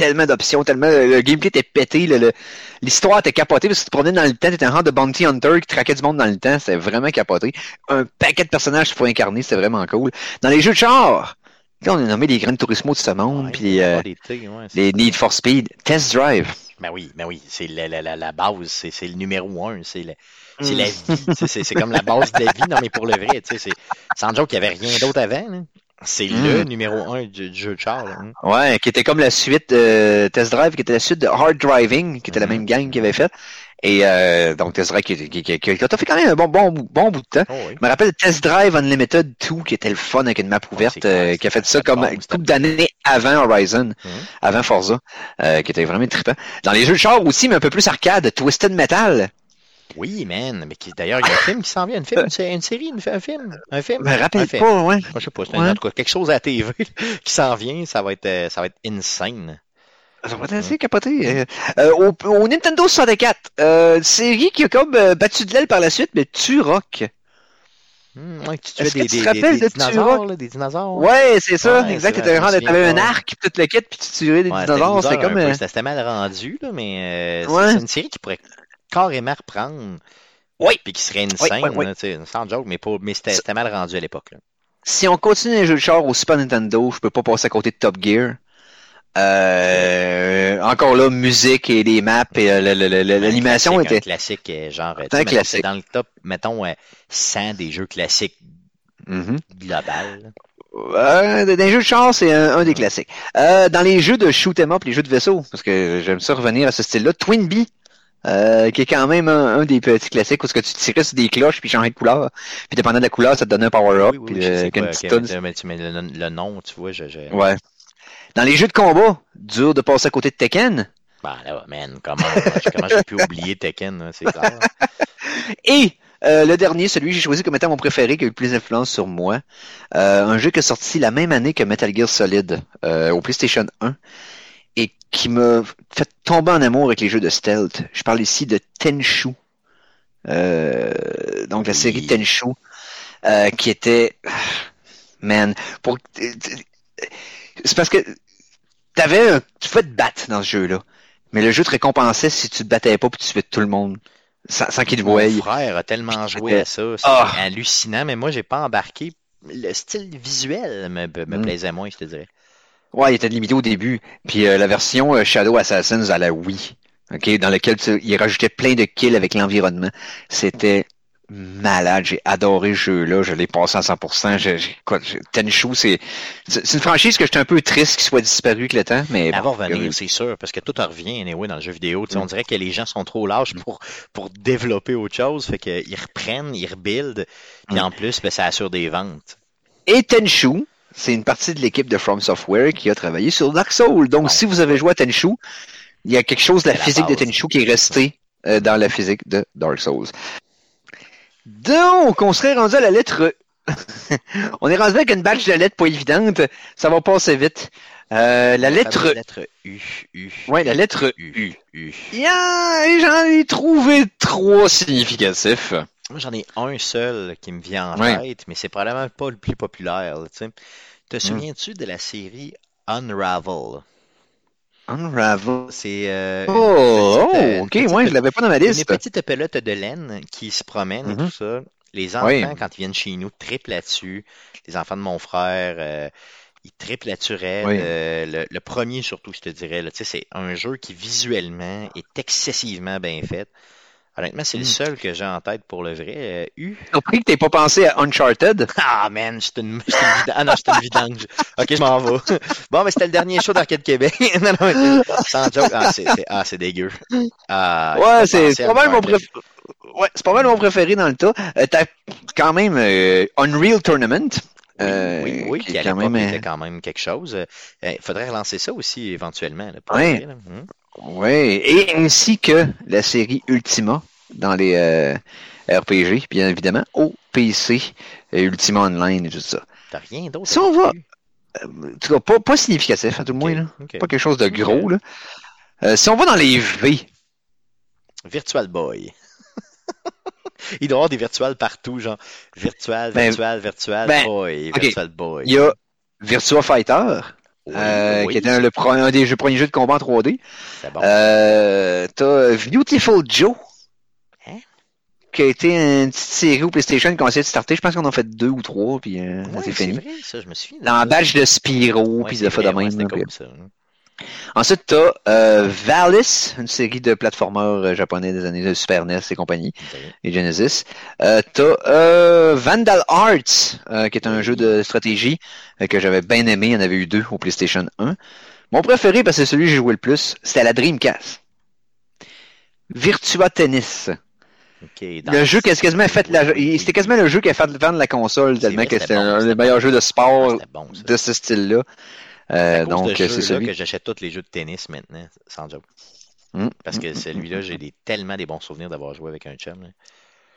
B: tellement d'options, tellement le gameplay était pété, l'histoire était capotée parce que tu te promenais dans le temps, t'étais un genre de bounty hunter qui traquait du monde dans le temps, c'était vraiment capoté. Un paquet de personnages qu'il faut incarner, c'était vraiment cool. Dans les jeux de char, là on a nommé les Gran Turismo de ce monde, puis euh, les Need for Speed, Test Drive.
A: Ben oui, ben oui, c'est la, la, la, la base, c'est le numéro un, c'est c'est
B: Mm.
A: la vie, c'est comme la base de la vie, non mais pour le vrai, tu sais, sans joke, il n'y avait rien d'autre avant, là. C'est
B: Mm.
A: le numéro un du, du jeu de char. là, hein.
B: Ouais, qui était comme la suite de Test Drive, qui était la suite de Hard Driving, qui était la
A: Mhm.
B: même gang qui avait fait. Et euh, donc Test Drive qui, qui, qui, qui, a fait quand même un bon, bon, bon bout de temps.
A: Oh, oui.
B: Je me rappelle Test Drive Unlimited 2, qui était le fun avec une map ouverte,
A: c'est clair,
B: euh, qui a fait ça comme une couple d'années avant Horizon,
A: Mhm.
B: avant Forza, euh, qui était vraiment trippant. Dans les jeux de char aussi, mais un peu plus arcade, Twisted Metal.
A: Oui, man, mais qui- d'ailleurs, il y a un film qui s'en vient, une, film, une, sé- une série, une, un film, un film.
B: Me rappelle
A: un film.
B: pas, ouais.
A: Je sais pas, c'est
B: Ouais.
A: en tout cas quelque chose à la TV qui s'en vient, ça va être, euh, ça va être insane.
B: Ça va être assez capoté. Euh, euh, au, au Nintendo 64, euh, série qui a comme euh, battu de l'aile par la suite, mais Turok.
A: Hmm, ouais, tu
B: Est-ce que
A: des,
B: tu
A: des,
B: te
A: des,
B: rappelles
A: des
B: de
A: dinosaures, là, des dinosaures?
B: Ouais, c'est ça,
A: Ouais,
B: exact. T'avais un, un arc, puis toute le kit, puis tu tuais des
A: Ouais,
B: dinosaures. C'était
A: un
B: comme...
A: peu, C'était mal rendu, là, mais euh, c'est une série qui pourrait carrément reprendre.
B: Oui.
A: Puis qui serait
B: Oui,
A: insane,
B: oui, oui.
A: là, tu sais, sans joke, mais, mais c'était mal rendu à l'époque.
B: Si on continue les jeux de char au Super Nintendo, je peux pas passer à côté de Top Gear. Euh, encore là, musique et les maps et euh, l'animation était...
A: Un classique, euh, genre,
B: un classique.
A: dans le top, mettons, euh, 100 des jeux classiques global.
B: Euh, dans les jeux de char, c'est un, un des classiques. Euh, dans les jeux de shoot 'em up, les jeux de vaisseau, parce que j'aime ça revenir à ce style-là, Twin Bee, euh, qui est quand même un, un des petits classiques où ce que tu tirais sur des cloches puis changeais de couleur, puis dépendant de la couleur, ça te donnait un power-up,
A: Oui, oui,
B: puis euh,
A: quoi, mais le, le nom, tu vois, je... je...
B: Ouais. Dans les jeux de combat, dur de passer à côté de Tekken.
A: Ben là, man, comment, comment j'ai pu oublier Tekken, c'est clair.
B: Et euh, le dernier, celui que j'ai choisi comme étant mon préféré, qui a eu le plus d'influence sur moi, euh, un jeu qui est sorti la même année que Metal Gear Solid euh, au PlayStation 1 et qui m'a fait tomber en amour avec les jeux de stealth. Je parle ici de Tenchu. Euh, donc la série Tenchu, euh, qui était... Man, pour... C'est parce que t'avais un... tu pouvais te battre dans ce jeu-là. Mais le jeu te récompensait si tu te battais pas puis tu tuais tout le monde. Sans, sans qu'il te voie.
A: Mon frère a tellement joué à ça, c'est
B: Ah.
A: hallucinant, mais moi, j'ai pas embarqué. Le style visuel me, me
B: Mm.
A: plaisait moins, je te dirais.
B: Ouais, il était limité au début. Puis euh, la version euh, Shadow Assassins à la Wii, ok, dans laquelle tu, il rajoutait plein de kills avec l'environnement. C'était malade. J'ai adoré ce jeu-là. Je l'ai passé à 100%. Je, j'ai- Tenchu, c'est, c'est une franchise que j'étais un peu triste qu'il soit disparu avec le temps, mais
A: va
B: bon,
A: revenir, c'est sûr, parce que tout revient anyway dans le jeu vidéo. Tu sais,
B: Mm.
A: On dirait que les gens sont trop lâches pour, pour développer autre chose, fait qu'ils reprennent, ils rebuildent, puis
B: Mm.
A: en plus, ben, ça assure des ventes.
B: Et Tenchu, c'est une partie de l'équipe de From Software qui a travaillé sur Dark Souls. Donc, si vous avez joué à Tenchu, il y a quelque chose de la physique de. Tenchu qui est resté euh, dans la physique de Dark Souls. Donc, on serait rendu à la lettre... on est rendu avec une batch de lettres pas évidente. Ça va passer vite. Euh, la lettre...
A: La lettre U, U.
B: Ouais, la lettre
A: U, U.
B: Yeah, et j'en ai trouvé trois significatifs.
A: Moi, j'en ai un seul qui me vient en
B: Ouais.
A: tête, mais c'est probablement pas le plus populaire. là. Te
B: Mm.
A: souviens-tu de la série Unravel?
B: Unravel.
A: C'est euh,
B: Oh,
A: petite, euh,
B: oh, ok,
A: petite-
B: ouais, je l'avais pas dans ma
A: une
B: liste.
A: petite pelote de laine qui se promène et
B: Mhm.
A: tout ça. Les enfants,
B: Oui.
A: quand ils viennent chez nous, triplent là-dessus. Les enfants de mon frère, euh, ils triplent là-dessus.
B: Oui.
A: Euh, le, le premier surtout, je te dirais. c'est un jeu qui visuellement est excessivement bien fait. Honnêtement, c'est le
B: Hmm.
A: seul que j'ai en tête pour le vrai. Euh, U.
B: Surpris que t'aies pas pensé à Uncharted.
A: Ah, man, j'étais une, une vidange. Ah non, j'étais une vidange. Ok, je m'en vais. Bon, mais c'était le dernier show d'Arcade Québec. non, non, sans joke. Ah, c'est, c'est- ah, c'est dégueu. Ah,
B: ouais, c'est c'est pas mal mon préféré. Ouais, c'est pas mal mon préféré dans le tas. Euh, T'as quand même euh, Unreal Tournament. euh,
A: oui, oui, oui,
B: qui
A: à
B: quand
A: l'époque
B: même,
A: était
B: euh,
A: quand même quelque chose. Euh, Il faudrait relancer ça aussi éventuellement. Là, pour
B: Ouais.
A: vrai, là. Hmm.
B: Ouais, et ainsi que la série Ultima dans les euh, RPG, bien évidemment, au PC, euh, Ultima Online et tout ça.
A: T'as rien d'autre.
B: Si on va- en tout cas, pas, pas significatif, à tout le moins, là. Pas quelque chose de gros, là. Euh, si on va dans les V,
A: Virtual Boy. Il doit y avoir des virtuals partout, genre virtual,
B: Ben,
A: virtual, virtual
B: ben,
A: boy, virtual boy.
B: il y a Virtua Fighter,
A: Oui,
B: euh,
A: oui,
B: qui était un, le un des jeux, premiers jeux de combat en 3D.
A: c'est bon.
B: Euh, T'as Beautiful Joe? Qui a été une petite série au PlayStation qu'on a essayé de starter. Je pense qu'on en a fait deux ou trois, puis euh,
A: Ouais, c'est
B: fini.
A: vrai, ça, je me de
B: Dans badge de Spyro,
A: Ouais,
B: puis de fois de même.
A: c'était
B: là, puis-
A: cool, ça. hein.
B: Ensuite, t'as euh, Valis, une série de plateformeurs euh, japonais des années de Super NES et compagnie, et Genesis. Euh, t'as euh, Vandal Arts, euh, qui est un jeu de stratégie que j'avais bien aimé. Il y en avait eu deux au PlayStation 1. Mon préféré, parce que c'est celui que j'ai joué le plus, c'était la Dreamcast. Virtua Tennis. Le jeu qui a quasiment fait la, c'était quasiment le jeu qui a fait vendre la console tellement
A: vrai,
B: que
A: c'était bon,
B: un des meilleurs
A: bon.
B: jeux de sport
A: bon, ça.
B: de ce style-là.
A: C'est
B: Euh, donc, c'est celui.
A: que j'achète tous les jeux de tennis maintenant, sans joke.
B: Mm,
A: Parce que celui-là, j'ai des, tellement des bons souvenirs d'avoir joué avec un chum. là.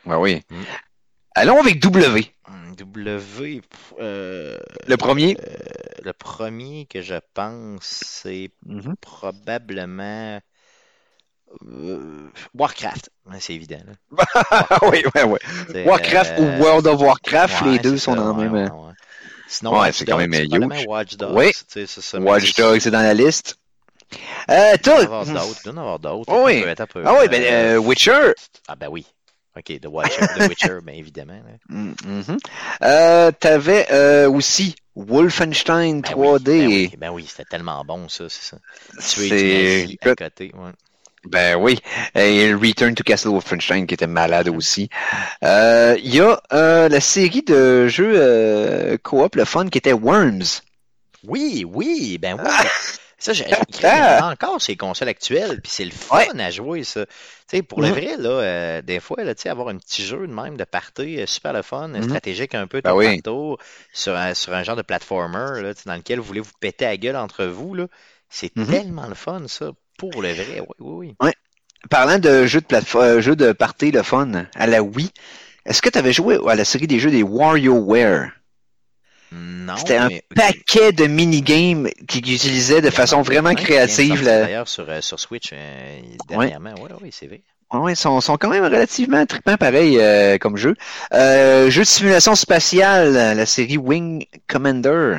B: Ouais, oui.
A: Mm.
B: Allons avec W.
A: W, euh,
B: Le premier?
A: euh, le premier que je pense, c'est
B: Mhm.
A: probablement euh, Warcraft. C'est évident. là.
B: oui, ouais.
A: C'est,
B: Warcraft
A: euh,
B: ou World of Warcraft,
A: ouais,
B: les deux sont
A: ça,
B: dans
A: ouais,
B: le même.
A: ouais. Sinon, Watch
B: c'est quand même, euh, huge.
A: Watch Dogs.
B: Oui.
A: tu ça,
B: Watch Dogs, c'est dans la liste. Euh,
A: y en avoir d'autres. Il doit y en avoir d'autres.
B: Oh oui. Ah oui, ben, euh, Witcher.
A: Ah ben oui. OK, The Witcher, The Witcher bien évidemment.
B: Mm, mhm. Euh, t'avais euh, aussi Wolfenstein
A: Ben
B: 3D.
A: Oui, ben oui, ben oui, c'était tellement bon ça, c'est ça. Du nazi à côté. Ouais.
B: Ben oui. Et Return to Castle Wolfenstein qui était malade aussi. Euh, Il y a euh, la série de jeux euh, coop, le fun, qui était Worms.
A: Oui, oui, ben oui.
B: Ah!
A: Ça, j'ai- j'ai- il y en a encore ces consoles actuelles, puis c'est le fun
B: Ouais.
A: à jouer, ça. Tu sais, pour le
B: Mhm.
A: vrai, là, euh, des fois, là, tu sais, avoir un petit jeu de même de party, euh, super le fun,
B: Mhm.
A: stratégique un peu,
B: Ben oui.
A: par tour, sur un, sur un genre de platformer, là, dans lequel vous voulez vous péter la gueule entre vous, là. C'est
B: Mhm.
A: tellement le fun, ça, pour le vrai. Oui, oui, oui.
B: Parlant de jeux de plateforme, euh, jeux de party, le fun, à la Wii, est-ce que tu avais joué à la série des jeux des WarioWare?
A: Non,
B: C'était un
A: mais-
B: paquet de minigames qui, qui utilisaient de façon vraiment créative. là.
A: D'ailleurs, sur, euh, sur Switch, euh, dernièrement. Oui, oui, c'est vrai.
B: Ouais, ils sont, sont quand même relativement trippants pareil euh, comme jeu. Euh, jeu de simulation spatiale, la série Wing Commander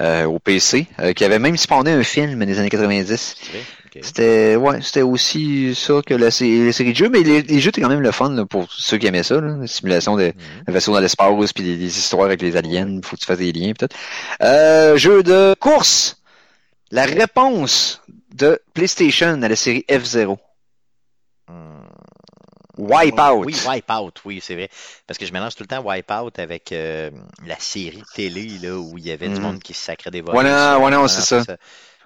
B: euh, au PC, euh, qui avait même spawné un film des années 90.
A: c'est vrai. ok.
B: C'était ouais, c'était aussi ça que la, sé- la série de jeux, mais les, les jeux étaient quand même le fun là, pour ceux qui aimaient ça, là, la simulation de
A: Mhm.
B: vaisseaux dans l'espace, puis des, des histoires avec les aliens, faut que tu fasses des liens, peut-être. Euh, jeu de course, la réponse de PlayStation à la série F0.
A: Hum.
B: Wipeout.
A: Oui, Wipeout, oui, c'est vrai. Parce que je mélange tout le temps Wipeout avec euh, la série télé là, où il y avait du
B: Mhm.
A: monde qui se sacrait des volets.
B: Ouais, non, c'est ça.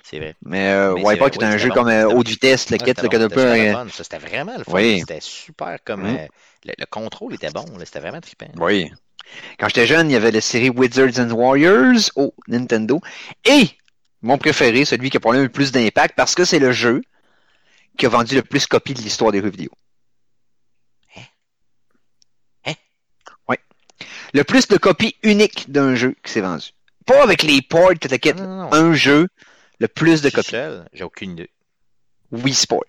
A: C'est vrai.
B: Mais, euh,
A: Mais
B: Wipeout est un jeu
A: c'était
B: comme euh,
A: c'était
B: haut de vitesse, le kit,
A: c'était
B: le
A: c'était C'était vraiment le fun.
B: Oui.
A: C'était super comme.
B: Mhm.
A: euh, le, le contrôle était bon, c'était vraiment trippant.
B: Oui. Quand j'étais jeune, il y avait la série Wizards and Warriors au Nintendo. Et mon préféré, celui qui a probablement le plus d'impact, parce que c'est le jeu qui a vendu le plus de copies de l'histoire des jeux vidéo.
A: Hein? Hein?
B: Oui. Le plus de copies uniques d'un jeu qui s'est vendu. Pas avec les ports
A: non.
B: Un jeu, le plus de copies.
A: j'ai aucune idée.
B: Wii Sport.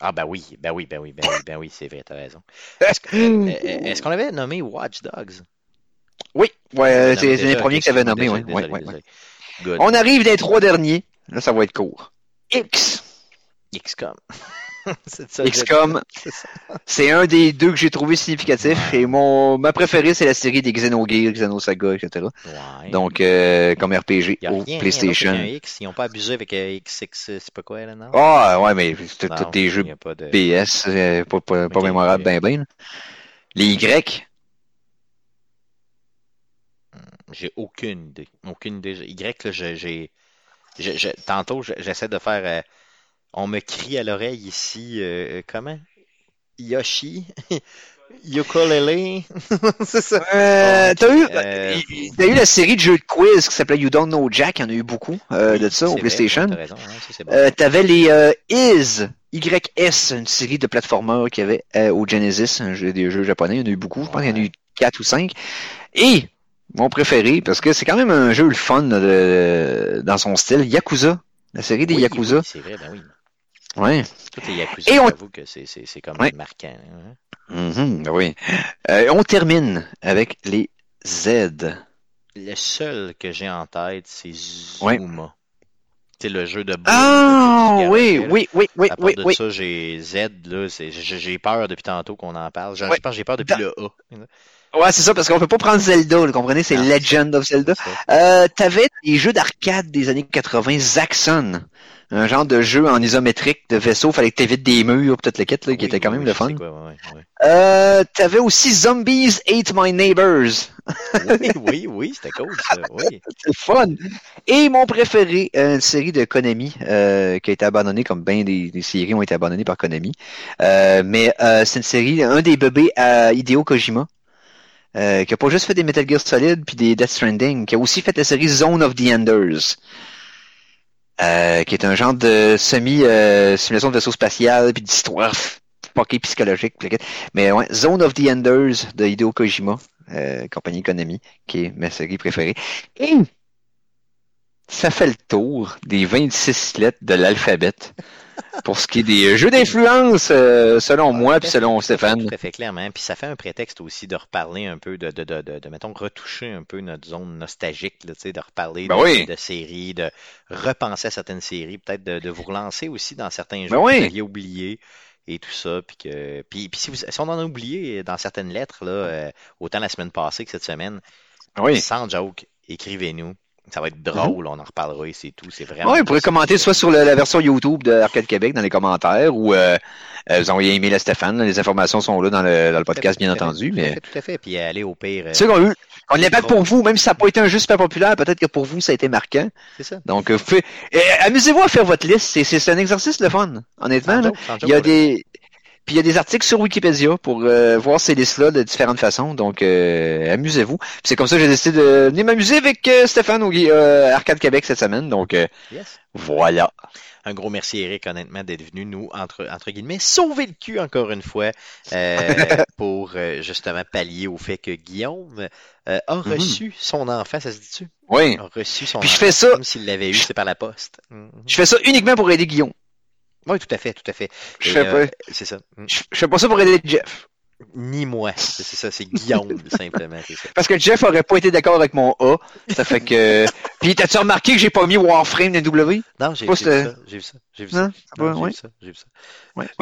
A: Ah ben oui, ben oui, ben oui, ben oui, ben oui, c'est vrai, t'as raison. Est-ce euh, est-ce qu'on avait nommé Watch Dogs?
B: Oui, ouais, c'est les premiers que t'avais nommés, oui. On arrive des trois derniers. Là, ça va être court. X.
A: XCOM. C'est ça, je-
B: XCOM,
A: c'est
B: un des deux que j'ai trouvé significatif. Et mon ma préférée, c'est la série des Xenogears, Xenosaga, etc.
A: Ouais.
B: Donc, euh, comme RPG
A: Il y a
B: au
A: rien,
B: PlayStation.
A: Rien X. Ils n'ont pas abusé avec XX, c'est pas quoi, là, non?
B: Ah, ouais, mais c'est tous des jeux
A: de...
B: PS, euh, pas, pas, pas
A: Ok,
B: mémorable
A: ok.
B: ben ben. Les Y,
A: J'ai aucune idée. Aucune idée. Y, là, j'ai. tantôt, je- j'essaie de faire. euh, on me crie à l'oreille ici. euh, comment? Yoshi? Ukulele? C'est ça.
B: Euh, t'as eu,
A: euh,
B: t'as eu la série de jeux de quiz qui s'appelait You Don't Know Jack, il y en a eu beaucoup euh,
A: Oui,
B: de ça au
A: vrai,
B: PlayStation.
A: T'as raison, hein, ça, c'est bon.
B: Euh, t'avais les euh, Is, YS, une série de platformers qu'il y avait euh, au Genesis, un jeu, des jeux japonais, il y en a eu beaucoup, je pense qu'il y en a eu quatre ou cinq. Et mon préféré, parce que c'est quand même un jeu le fun de- dans son style, Yakuza, la série des
A: Oui,
B: Yakuza.
A: oui, c'est vrai, ben oui.
B: Ouais.
A: Toutes les Yakuza,
B: Et on-
A: j'avoue que c'est c'est- c'est comme
B: Ouais.
A: marquant. hein.
B: Mhm, ben oui. Euh, on termine avec les Z.
A: Le seul que j'ai en tête, c'est
B: Ouais.
A: Zuma. C'est le jeu de boule,
B: Ah
A: que tu
B: oui, oui, oui, oui,
A: À part
B: oui,
A: de
B: oui.
A: ça, j'ai Z, là, c'est- j'ai j'ai peur depuis tantôt qu'on en parle. J'ai-
B: Ouais.
A: Je pense que j'ai peur depuis
B: Dans-
A: le A.
B: Ouais, c'est ça, parce qu'on peut pas prendre Zelda, vous comprenez, c'est Legend of Zelda. Euh, t'avais des jeux d'arcade des années 80, Zaxxon. Un genre de jeu en isométrique de vaisseau, fallait que t'évites des murs, peut-être le kit, là, qui était quand
A: oui,
B: même
A: oui,
B: le fun.
A: quoi, ouais, ouais.
B: Euh, t'avais aussi Zombies Ate My Neighbors.
A: Oui, oui, oui, c'était cool, ça. Oui.
B: C'est fun. Et mon préféré, euh, une série de Konami, euh, qui a été abandonnée, comme bien des, des séries ont été abandonnées par Konami. Euh, mais euh, c'est une série, un des bébés à Hideo Kojima. Euh, qui a pas juste fait des Metal Gear Solid puis des Death Stranding, qui a aussi fait la série Zone of the Enders. Euh, qui est un genre de semi euh, simulation de vaisseau spatial puis d'histoire fuckée psychologique. Mais Zone of the Enders de Hideo Kojima, compagnie Konami, qui est ma série préférée. Et ça fait le tour des 26 lettres de l'alphabet pour ce qui est des jeux d'influence, euh, selon moi puis selon Stéphane.
A: Tout à fait clairement. Puis ça fait un prétexte aussi de reparler un peu, de, de, de, de, de, mettons, retoucher un peu notre zone nostalgique, là, de reparler
B: Ben
A: de,
B: oui.
A: de séries, de repenser à certaines séries, peut-être de, vous relancer aussi dans certains jeux
B: Ben
A: que
B: oui.
A: vous aviez oubliés et tout ça. Puis, que, puis, puis si, vous, si on en a oublié dans certaines lettres, là, euh, autant la semaine passée que cette semaine,
B: Oui. Mhm.
A: sans joke, écrivez-nous. Ça va être drôle, on en reparlera et c'est tout. C'est vraiment.
B: Oui, vous pourrez commenter soit sur le- la version YouTube de Arcade Québec dans les commentaires ou euh, euh, vous envoyez un email à Stéphane. les informations sont là dans le, dans le podcast, bien
A: Tout
B: entendu.
A: Tout à
B: Mais
A: fait, tout à fait. Puis aller au pire. euh,
B: c'est qu'on. On l'impact pour vous, même si ça n'a pas été un jeu super populaire, peut-être que pour vous, ça a été marquant.
A: c'est ça.
B: Donc, euh, pouvez- euh, amusez-vous à faire votre liste. C'est, un exercice le fun, honnêtement.
A: Sans
B: là.
A: sans
B: Il y a
A: vrai.
B: Puis il y a des articles sur Wikipédia pour euh, voir ces listes-là de différentes façons. Donc, euh, amusez-vous. Puis c'est comme ça que j'ai décidé de venir m'amuser avec euh, Stéphane au euh, Arcade Québec cette semaine. Donc, euh,
A: Yes.
B: voilà.
A: Un gros merci, Eric, honnêtement, d'être venu nous, entre, entre guillemets, sauver le cul encore une fois euh, pour euh, justement pallier au fait que Guillaume euh, a
B: Mhm.
A: reçu son enfant, ça se dit-tu?
B: Oui.
A: A reçu son
B: Puis je
A: enfant
B: fais ça-
A: comme s'il l'avait eu,
B: je-
A: c'est par la poste.
B: Je fais ça uniquement pour aider Guillaume.
A: Oui, tout à fait, tout à fait.
B: Je fais
A: euh,
B: pas,
A: C'est ça. Mhm.
B: je, fais pas ça pour aider Jeff.
A: Ni moi. C'est ça, c'est Guillaume, simplement. Ça.
B: Parce que Jeff aurait pas été d'accord avec mon A. Ça fait que. Puis t'as-tu remarqué que j'ai pas mis Warframe dans W?
A: Non, j'ai vu ça. J'ai vu ça. J'ai vu
B: pas-
A: j'ai vu ça. J'ai vu ça.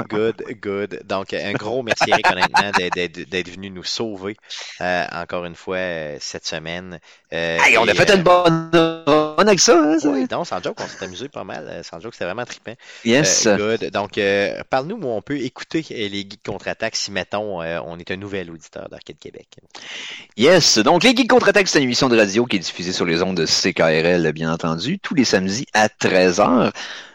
A: Good, good. Donc, un gros merci, Eric, honnêtement, d'être- venu nous sauver euh, encore une fois euh, cette semaine. Euh,
B: Hey, on
A: et,
B: a fait
A: euh,
B: une bonne run avec ça, hein, ça?
A: Oui, non, sans joke, on s'est amusé pas mal. euh, Sans joke, c'était vraiment trippant.
B: Yes.
A: Euh, good. Donc, euh, parle-nous où on peut écouter euh, les guides contre-attaque si, mettons, euh, on est un nouvel auditeur d'Arcade Québec.
B: Yes. Donc, les Geeks contre-attaque, c'est une émission de radio qui est diffusée sur les ondes de Bien entendu, tous les samedis à 13h. Une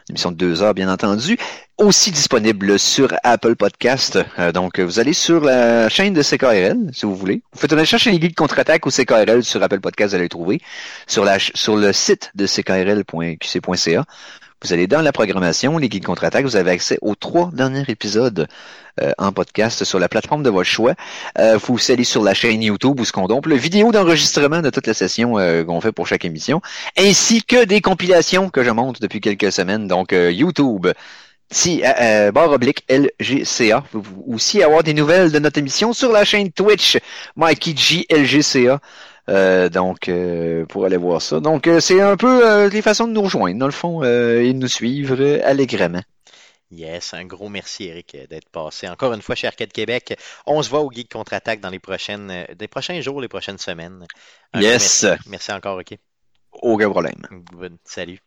B: émission de 2 heures, bien entendu. Aussi disponible sur Apple Podcast. Euh, donc, vous allez sur la chaîne de CKRL, si vous voulez. Vous faites une recherche les Geeks contre-attaque ou CKRL sur Apple Podcast, vous allez le trouver. Sur, la, sur le site de ckrl.qc.ca. Vous allez dans la programmation, les guides contre-attaque, vous avez accès aux trois derniers épisodes euh, en podcast sur la plateforme de votre choix. Euh, vous aller sur la chaîne YouTube où ce qu'on dompe le vidéo d'enregistrement de toute la session euh, qu'on fait pour chaque émission, ainsi que des compilations que je monte depuis quelques semaines. Donc euh, YouTube, si euh, euh, barre oblique LGCA. Vous pouvez aussi avoir des nouvelles de notre émission sur la chaîne Twitch Mikey G LGCA. Euh, donc, euh, pour aller voir ça. Donc, euh, c'est un peu les façons de nous rejoindre, dans le fond, et de nous suivre allègrement.
A: Yes, un gros merci Eric d'être passé encore une fois chez Arcade Québec. On se voit au Geek Contre-Attaque dans les prochaines, des prochains jours, les prochaines semaines. Un
B: yes.
A: Merci. merci. encore, OK?
B: Aucun problème.
A: Salut.